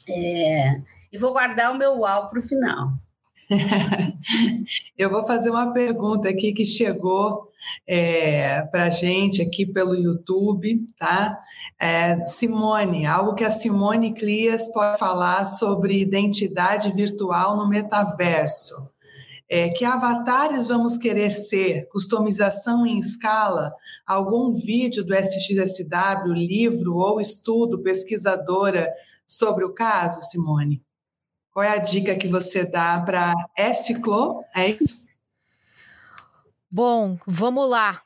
É, e vou guardar o meu uau para o final. Eu vou fazer uma pergunta aqui que chegou é, para a gente aqui pelo YouTube, tá? É, Simone, algo que a Simone Clias pode falar sobre identidade virtual no metaverso. É, que avatares vamos querer ser? Customização em escala? Algum vídeo do SXSW, livro ou estudo, pesquisadora sobre o caso, Simone? Qual é a dica que você dá para Esclo? É isso? Bom, vamos lá.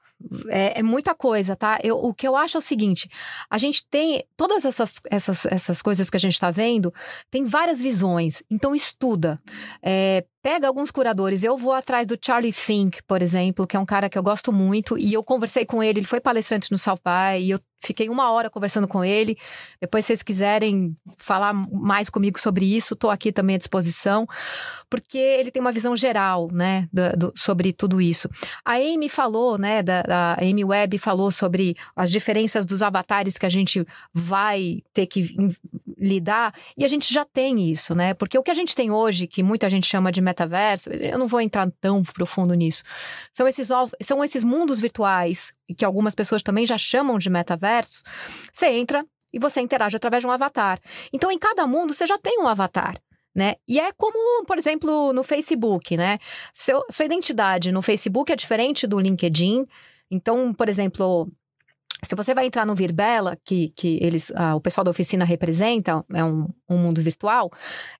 É, é, muita coisa, tá? Eu, o que eu acho é o seguinte: a gente tem todas essas, essas, essas coisas que a gente está vendo, tem várias visões. Então estuda. É, pega alguns curadores. Eu vou atrás do Charlie Fink, por exemplo, que é um cara que eu gosto muito, e eu conversei com ele, ele foi palestrante no By, e eu fiquei uma hora conversando com ele. Depois, se vocês quiserem falar mais comigo sobre isso, estou aqui também à disposição, porque ele tem uma visão geral, né, do, do, sobre tudo isso. A Amy falou, né, da, da Amy Webb falou sobre as diferenças dos avatares que a gente vai ter que lidar, e a gente já tem isso, né, porque o que a gente tem hoje, que muita gente chama de metaverso, eu não vou entrar tão profundo nisso. São esses são esses mundos virtuais que algumas pessoas também já chamam de metaverso. Você entra e você interage através de um avatar. Então, em cada mundo você já tem um avatar. Né? E é como, por exemplo, no Facebook, né? Seu, sua identidade no Facebook é diferente do LinkedIn. Então, por exemplo, se você vai entrar no Virbela, que, que eles, ah, o pessoal da oficina representa, é um, um, mundo virtual,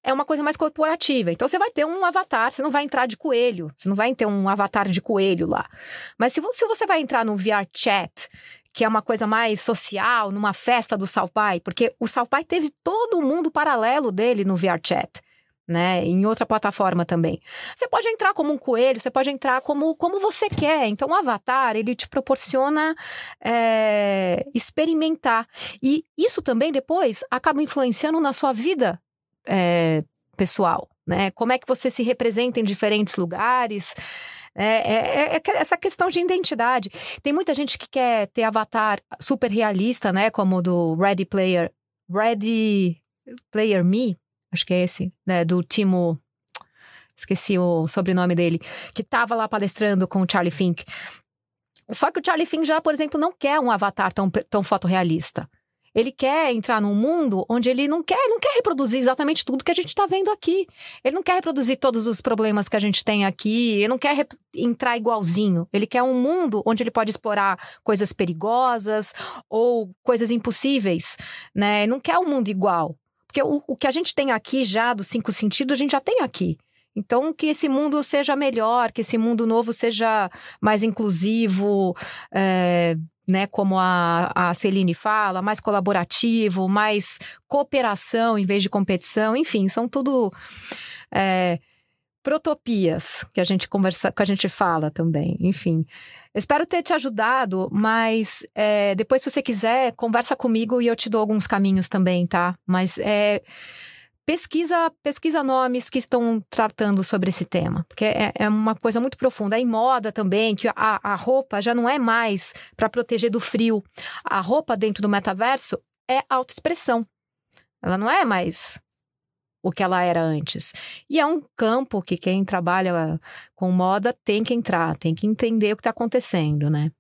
é uma coisa mais corporativa. Então você vai ter um avatar, você não vai entrar de coelho, você não vai ter um avatar de coelho lá. Mas se, se você vai entrar no VR Chat, que é uma coisa mais social, numa festa do Salpai, porque o Salpai teve todo o mundo paralelo dele no VR Chat né? Em outra plataforma também. Você pode entrar como um coelho, você pode entrar como, como você quer. Então, o Avatar, ele te proporciona é, experimentar. E isso também depois acaba influenciando na sua vida é, pessoal, né? Como é que você se representa em diferentes lugares. É, é, é, essa questão de identidade. Tem muita gente que quer ter avatar super realista, né? Como o do Ready Player, Ready Player Me, acho que é esse, né, do Timo, esqueci o sobrenome dele, que estava lá palestrando com o Charlie Fink. Só que o Charlie Fink já, por exemplo, não quer um avatar tão, tão fotorrealista. Ele quer entrar num mundo onde ele não quer, não quer reproduzir exatamente tudo que a gente está vendo aqui. Ele não quer reproduzir todos os problemas que a gente tem aqui. Ele não quer entrar igualzinho. Ele quer um mundo onde ele pode explorar coisas perigosas ou coisas impossíveis, né? Ele não quer um mundo igual. Porque o, o que a gente tem aqui já, dos cinco sentidos, a gente já tem aqui. Então, que esse mundo seja melhor, que esse mundo novo seja mais inclusivo, é, né, como a, a Celine fala, mais colaborativo, mais cooperação em vez de competição, enfim, são tudo é, protopias que a gente conversa, que a gente fala também, enfim. Espero ter te ajudado, mas é, depois, se você quiser, conversa comigo e eu te dou alguns caminhos também, tá? Mas é, pesquisa, pesquisa nomes que estão tratando sobre esse tema, porque é, é uma coisa muito profunda. É em moda também, que a, a roupa já não é mais para proteger do frio. A roupa dentro do metaverso é autoexpressão. Ela não é mais o que ela era antes. E é um campo que quem trabalha com moda tem que entrar, tem que entender o que está acontecendo, né?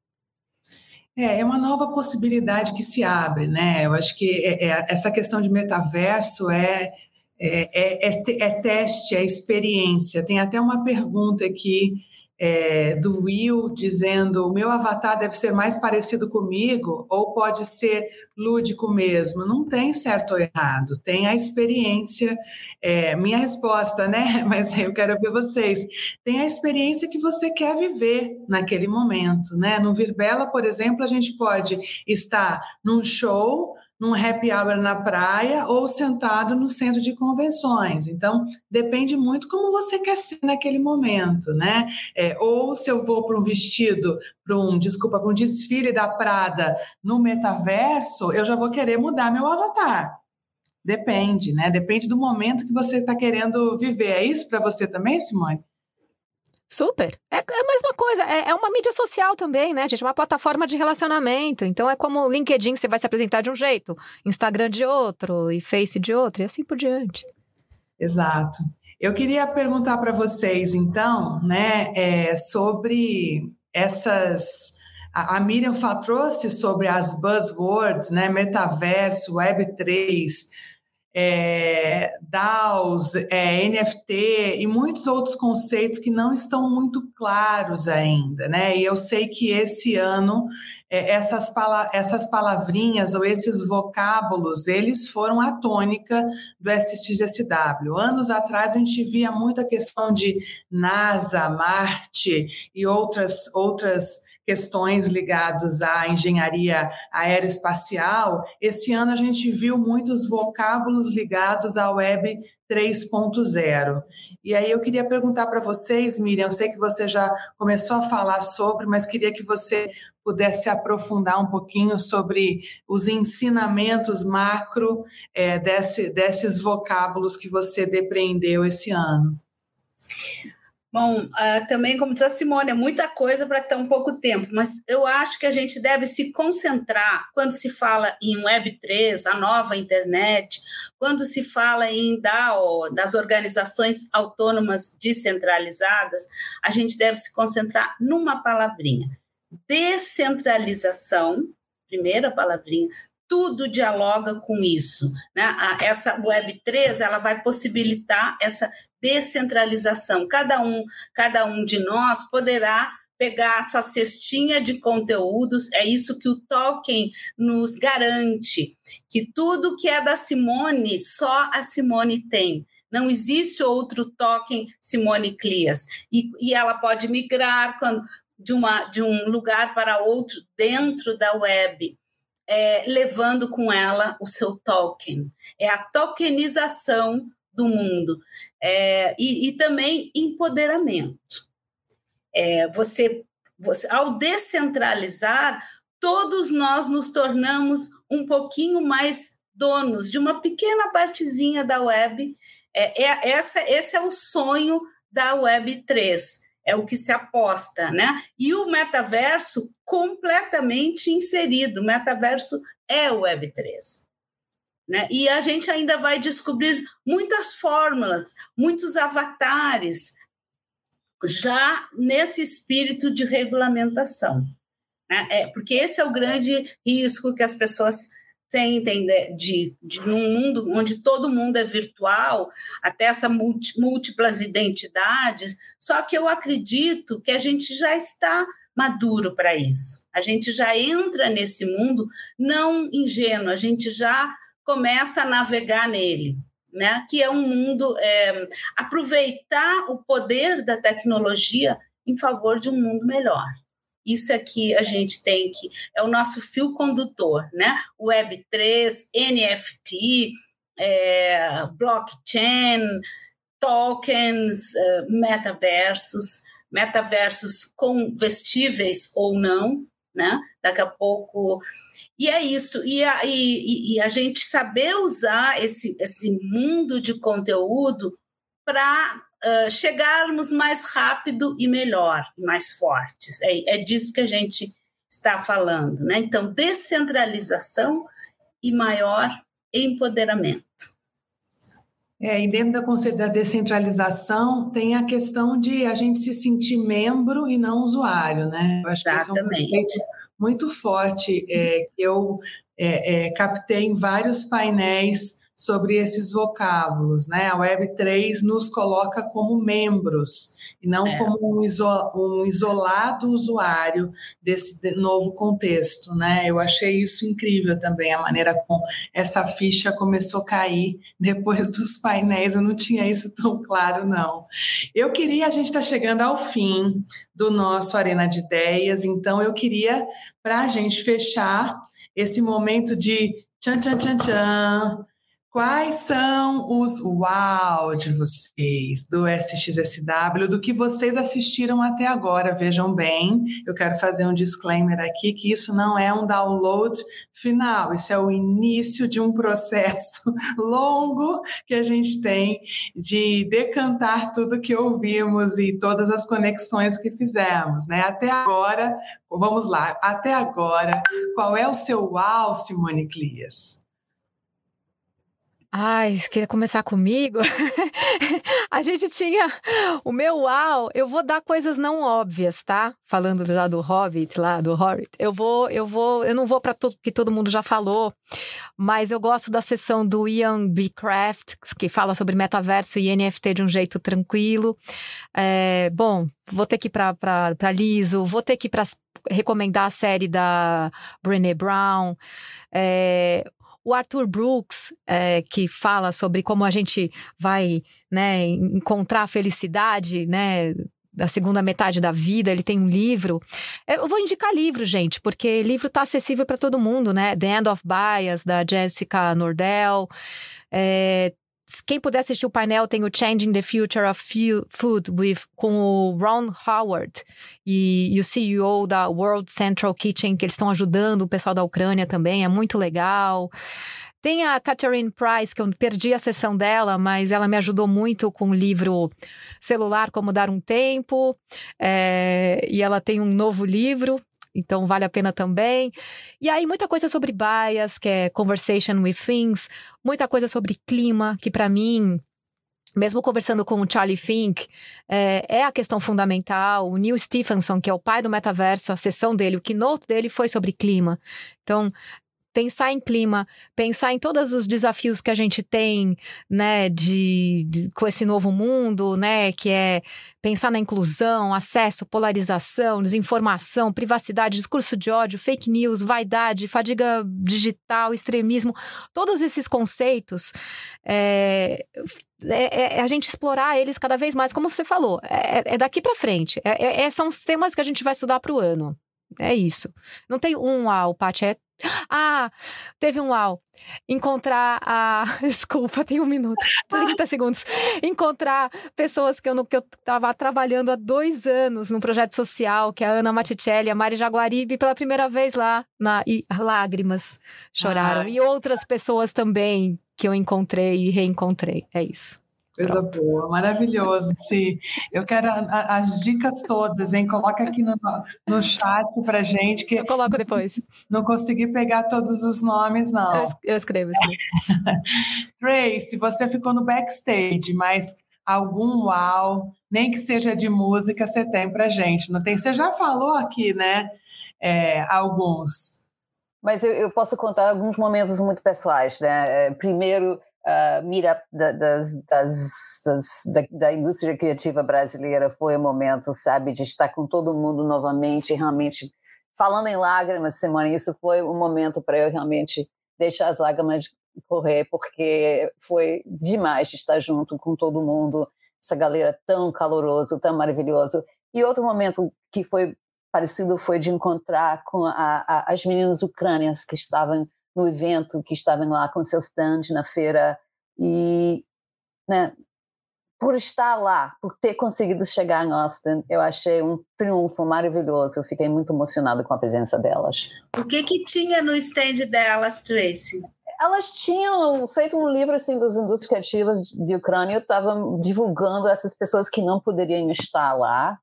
É, é uma nova possibilidade que se abre, né? Eu acho que é, é, essa questão de metaverso é, é, é, é, teste, é experiência. Tem até uma pergunta aqui é, do Will dizendo o meu avatar deve ser mais parecido comigo ou pode ser lúdico mesmo. Não tem certo ou errado, tem a experiência. É, minha resposta, né? Mas eu quero ver vocês. Tem a experiência que você quer viver naquele momento, né? No Virbela, por exemplo, a gente pode estar num show num happy hour na praia ou sentado no centro de convenções. Então, depende muito como você quer ser naquele momento, né? É, ou se eu vou para um vestido, para um, desculpa, para um desfile da Prada no metaverso, eu já vou querer mudar meu avatar. Depende, né? Depende do momento que você está querendo viver. É isso para você também, Simone? Super. É, é, a mesma coisa. É, é, uma mídia social também, né, gente? É uma plataforma de relacionamento. Então é como o LinkedIn, você vai se apresentar de um jeito, Instagram de outro, e Face de outro, e assim por diante. Exato. Eu queria perguntar para vocês, então, né, é, sobre essas. A, a Miriam trouxe sobre as buzzwords, né, metaverso, Web3 é, DAOs, é, NFT e muitos outros conceitos que não estão muito claros ainda, né? E eu sei que esse ano é, essas, pala essas palavrinhas ou esses vocábulos, eles foram a tônica do SXSW. Anos atrás a gente via muita questão de NASA, Marte e outras outras questões ligadas à engenharia aeroespacial, esse ano a gente viu muitos vocábulos ligados à Web 3.0. E aí eu queria perguntar para vocês, Miriam, eu sei que você já começou a falar sobre, mas queria que você pudesse aprofundar um pouquinho sobre os ensinamentos macro é, desse, desses vocábulos que você depreendeu esse ano. Bom, uh, também, como diz a Simone, é muita coisa para tão pouco tempo, mas eu acho que a gente deve se concentrar quando se fala em Web3, a nova internet, quando se fala em DAO, das organizações autônomas descentralizadas, a gente deve se concentrar numa palavrinha: descentralização, primeira palavrinha, tudo dialoga com isso. Né? Essa Web3 ela vai possibilitar essa descentralização. Cada um, cada um de nós poderá pegar a sua cestinha de conteúdos, é isso que o Tolkien nos garante, que tudo que é da Simone, só a Simone tem. Não existe outro Tolkien Simone Clias. E, e ela pode migrar quando, de, uma, de um lugar para outro dentro da web. É, levando com ela o seu Tolkien. É a tokenização do mundo. É, e, e também empoderamento é, você, você, ao descentralizar, todos nós nos tornamos um pouquinho mais donos de uma pequena partezinha da web. É, é, essa, esse é o sonho da Web 3, é o que se aposta, né? E o metaverso completamente inserido. O metaverso é o Web 3. Né? E a gente ainda vai descobrir muitas fórmulas, muitos avatares, já nesse espírito de regulamentação. Né? É, porque esse é o grande risco que as pessoas sentem de, de, de num mundo onde todo mundo é virtual, até essa múltiplas identidades, só que eu acredito que a gente já está maduro para isso. A gente já entra nesse mundo não ingênuo, a gente já começa a navegar nele né? que é um mundo é, aproveitar o poder da tecnologia em favor de um mundo melhor. Isso é que a gente tem que é o nosso fio condutor, né? Web 3, NFT, é, blockchain, tokens, é, metaversos, metaversos com vestíveis ou não, né? Daqui a pouco e é isso, e a, e, e a gente saber usar esse, esse mundo de conteúdo para uh, chegarmos mais rápido e melhor, mais fortes. É, é disso que a gente está falando. Né? Então, descentralização e maior empoderamento. É, e dentro da conceito da descentralização tem a questão de a gente se sentir membro e não usuário, né? Eu acho Exatamente. que esse é um conceito muito forte é, que eu é, é, captei em vários painéis sobre esses vocábulos. Né? A Web3 nos coloca como membros e não é. como um, iso, um, isolado usuário desse novo contexto. Né? Eu achei isso incrível também, a maneira como essa ficha começou a cair depois dos painéis. Eu não tinha isso tão claro, não. Eu queria, a gente está chegando ao fim do nosso Arena de Ideias, então eu queria, para a gente fechar esse momento de tchan, tchan, tchan, tchan, Quais são os uau de vocês do SXSW, do que vocês assistiram até agora? Vejam bem, eu quero fazer um disclaimer aqui que isso não é um download final, isso é o início de um processo longo que a gente tem de decantar tudo que ouvimos e todas as conexões que fizemos, né? Até agora, vamos lá, até agora, qual é o seu uau, Simone Clias? Ai, queria começar comigo? a gente tinha o meu uau. Eu vou dar coisas não óbvias, tá? Falando já do Hobbit, lá do Hobbit. Eu vou, eu vou, eu não vou para tudo que todo mundo já falou, mas eu gosto da sessão do Ian B. Craft, que fala sobre metaverso e NFT de um jeito tranquilo. É, bom, vou ter que ir para Liso, vou ter que ir para recomendar a série da Brené Brown. É, o Arthur Brooks, é, que fala sobre como a gente vai né, encontrar a felicidade, né? Da segunda metade da vida, ele tem um livro. Eu vou indicar livro, gente, porque livro está acessível para todo mundo, né? The End of Bias, da Jessica Nordell. É, quem puder assistir o painel, tem o Changing the Future of Food with, com o Ron Howard e, e, o CEO da World Central Kitchen, que eles estão ajudando o pessoal da Ucrânia também, é muito legal. Tem a Catherine Price, que eu perdi a sessão dela, mas ela me ajudou muito com o livro Celular Como Dar um Tempo. É, e ela tem um novo livro então vale a pena também. E aí, muita coisa sobre bias, que é Conversation with Things, muita coisa sobre clima, que para mim mesmo conversando com o Charlie Fink, é, é, a questão fundamental. O Neil Stephenson, que é o pai do metaverso, a sessão dele, o keynote dele foi sobre clima. Então, pensar em clima, pensar em todos os desafios que a gente tem, né, de, de, com esse novo mundo, né, que é pensar na inclusão, acesso, polarização, desinformação, privacidade, discurso de ódio, fake news, vaidade, fadiga digital, extremismo, todos esses conceitos, é, é, é a gente explorar eles cada vez mais, como você falou, é, é daqui para frente. É, é, são os temas que a gente vai estudar para o ano. É isso. Não tem um uau, Paty, é ah, teve um uau. Encontrar a. Desculpa, tem um minuto, 30 segundos. Encontrar pessoas que eu, que eu tava trabalhando há dois anos num projeto social, que é a Ana Maticelli, a Mari Jaguaribe, pela primeira vez lá, na, e lágrimas choraram. Ah. E outras pessoas também que eu encontrei e reencontrei. É isso. Coisa boa, maravilhoso. Sim, eu quero a, a, as dicas todas, hein? Coloca aqui no, no chat para gente. Que eu coloco depois. Não consegui pegar todos os nomes, não. Eu, eu escrevo. Tracy, você ficou no backstage, mas algum uau, nem que seja de música, você tem para gente, não tem? Você já falou aqui, né? É, alguns. Mas eu, eu, posso contar alguns momentos muito pessoais, né? É, primeiro, uh, meetup da, das, das, das, da, da, indústria criativa brasileira foi o momento, sabe, de estar com todo mundo novamente, realmente falando em lágrimas, Simone, isso foi o momento para eu realmente deixar as lágrimas correr, porque foi demais de estar junto com todo mundo, essa galera tão caloroso, tão maravilhoso. E outro momento que foi parecido foi de encontrar com a, a, as meninas ucrânias que estavam no evento, que estavam lá com seu stand na feira e, né, por estar lá, por ter conseguido chegar em Austin, eu achei um triunfo maravilhoso. Eu fiquei muito emocionada com a presença delas. O que que tinha no stand delas, Tracy? Elas tinham feito um livro assim das indústrias criativas de Ucrânia, estavam divulgando essas pessoas que não poderiam estar lá,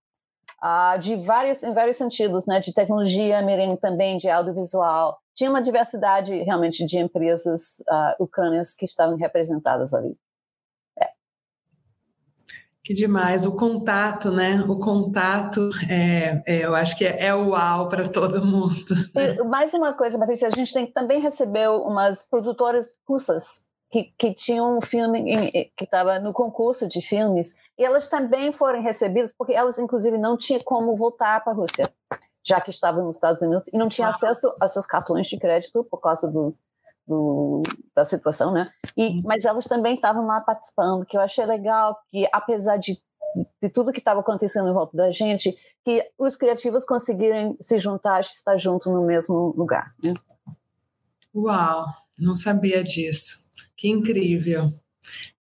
uh, de vários, em vários sentidos, né, de tecnologia, também, de audiovisual, tinha uma diversidade realmente de empresas uh, ucrânias que estavam representadas ali. É. Que demais, o contato, né? O contato, é, é eu acho que é, é uau para todo mundo. Né? E, mais uma coisa, Patrícia, a gente tem, também recebeu umas produtoras russas que, que tinham um filme que estava no concurso de filmes e elas também foram recebidas porque elas, inclusive, não tinham como voltar para a Rússia já que estava nos Estados Unidos e não tinha acesso aos seus cartões de crédito por causa do, do, da situação, né? E, mas elas também estavam lá participando, que eu achei legal, que apesar de, de tudo que estava acontecendo em volta da gente, que os criativos conseguirem se juntar, estar junto no mesmo lugar. Né? Uau, não sabia disso. Que incrível.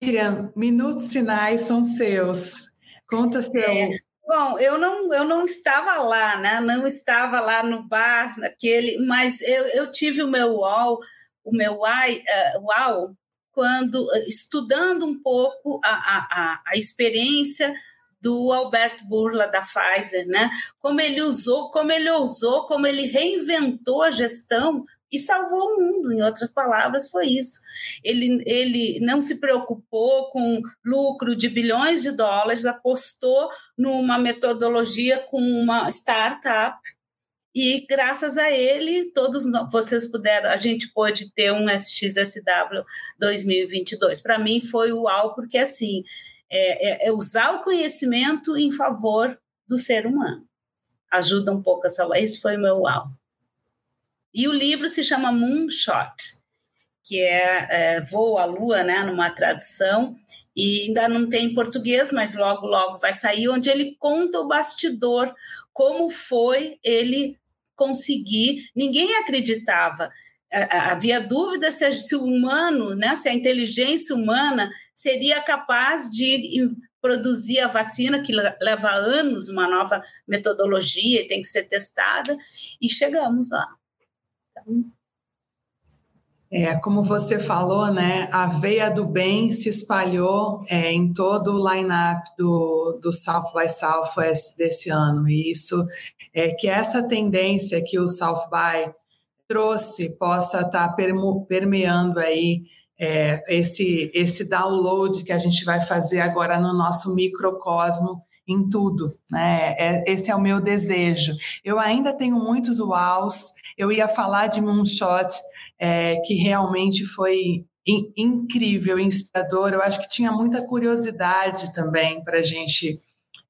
Miriam, minutos finais são seus. Conta seu, é. Bom, eu não, eu não estava lá, né? Não estava lá no bar, naquele, mas eu, eu tive o meu UOL, o meu uh, UOL, quando estudando um pouco a, a, a experiência do Alberto Burla da Pfizer, né? Como ele usou, como ele usou, como ele reinventou a gestão e salvou o mundo, em outras palavras, foi isso. Ele, ele não se preocupou com lucro de bilhões de dólares, apostou numa metodologia com uma startup e graças a ele, todos vocês puderam, a gente pôde ter um SXSW 2022. Para mim foi uau, porque assim, é, é, é usar o conhecimento em favor do ser humano. Ajuda um pouco a salvar. Esse foi o meu uau. E o livro se chama Moonshot, que é, é Voo à Lua, né, numa tradução, e ainda não tem em português, mas logo, logo vai sair, onde ele conta o bastidor, como foi ele conseguir. Ninguém acreditava. Havia dúvida se, se o humano, né, se a inteligência humana seria capaz de produzir a vacina, que leva anos, uma nova metodologia, tem que ser testada, e chegamos lá. É, como você falou, né, a veia do bem se espalhou é, em todo o line-up do, do South by Southwest desse ano. E isso é que essa tendência que o South by trouxe possa estar tá permeando aí é, esse, esse download que a gente vai fazer agora no nosso microcosmo em tudo, né? É, esse é o meu desejo. Eu ainda tenho muitos uaus. Eu ia falar de moonshot é, que realmente foi in, incrível, inspirador. Eu acho que tinha muita curiosidade também para a gente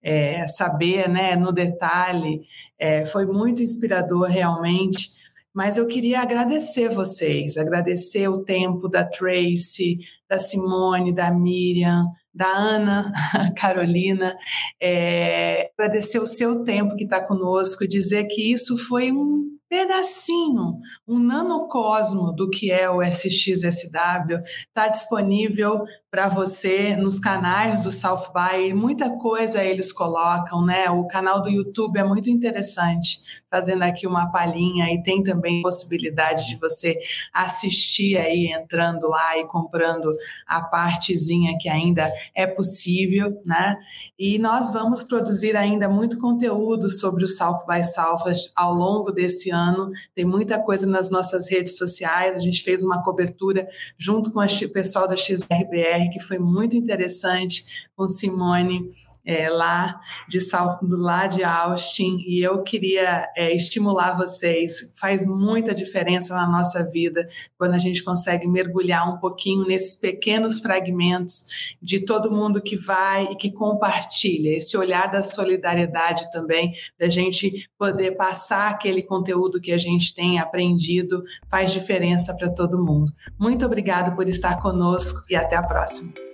é, saber, né, no detalhe. É, foi muito inspirador realmente. Mas eu queria agradecer vocês, agradecer o tempo da Tracy, da Simone, da Miriam, da Ana Carolina, é, agradecer o seu tempo que está conosco dizer que isso foi um pedacinho, um nanocosmo do que é o SXSW, está disponível para você nos canais do South By, muita coisa eles colocam, né? O canal do YouTube é muito interessante, fazendo aqui uma palhinha e tem também possibilidade de você assistir aí entrando lá e comprando a partezinha que ainda é possível, né? E nós vamos produzir ainda muito conteúdo sobre o South by Southwest ao longo desse ano. Tem muita coisa nas nossas redes sociais. A gente fez uma cobertura junto com o pessoal da XRBR que foi muito interessante com Simone é, lá de lá de Austin e eu queria é, estimular vocês. Faz muita diferença na nossa vida quando a gente consegue mergulhar um pouquinho nesses pequenos fragmentos de todo mundo que vai e que compartilha. Esse olhar da solidariedade também, da gente poder passar aquele conteúdo que a gente tem aprendido, faz diferença para todo mundo. Muito obrigado por estar conosco e até a próxima.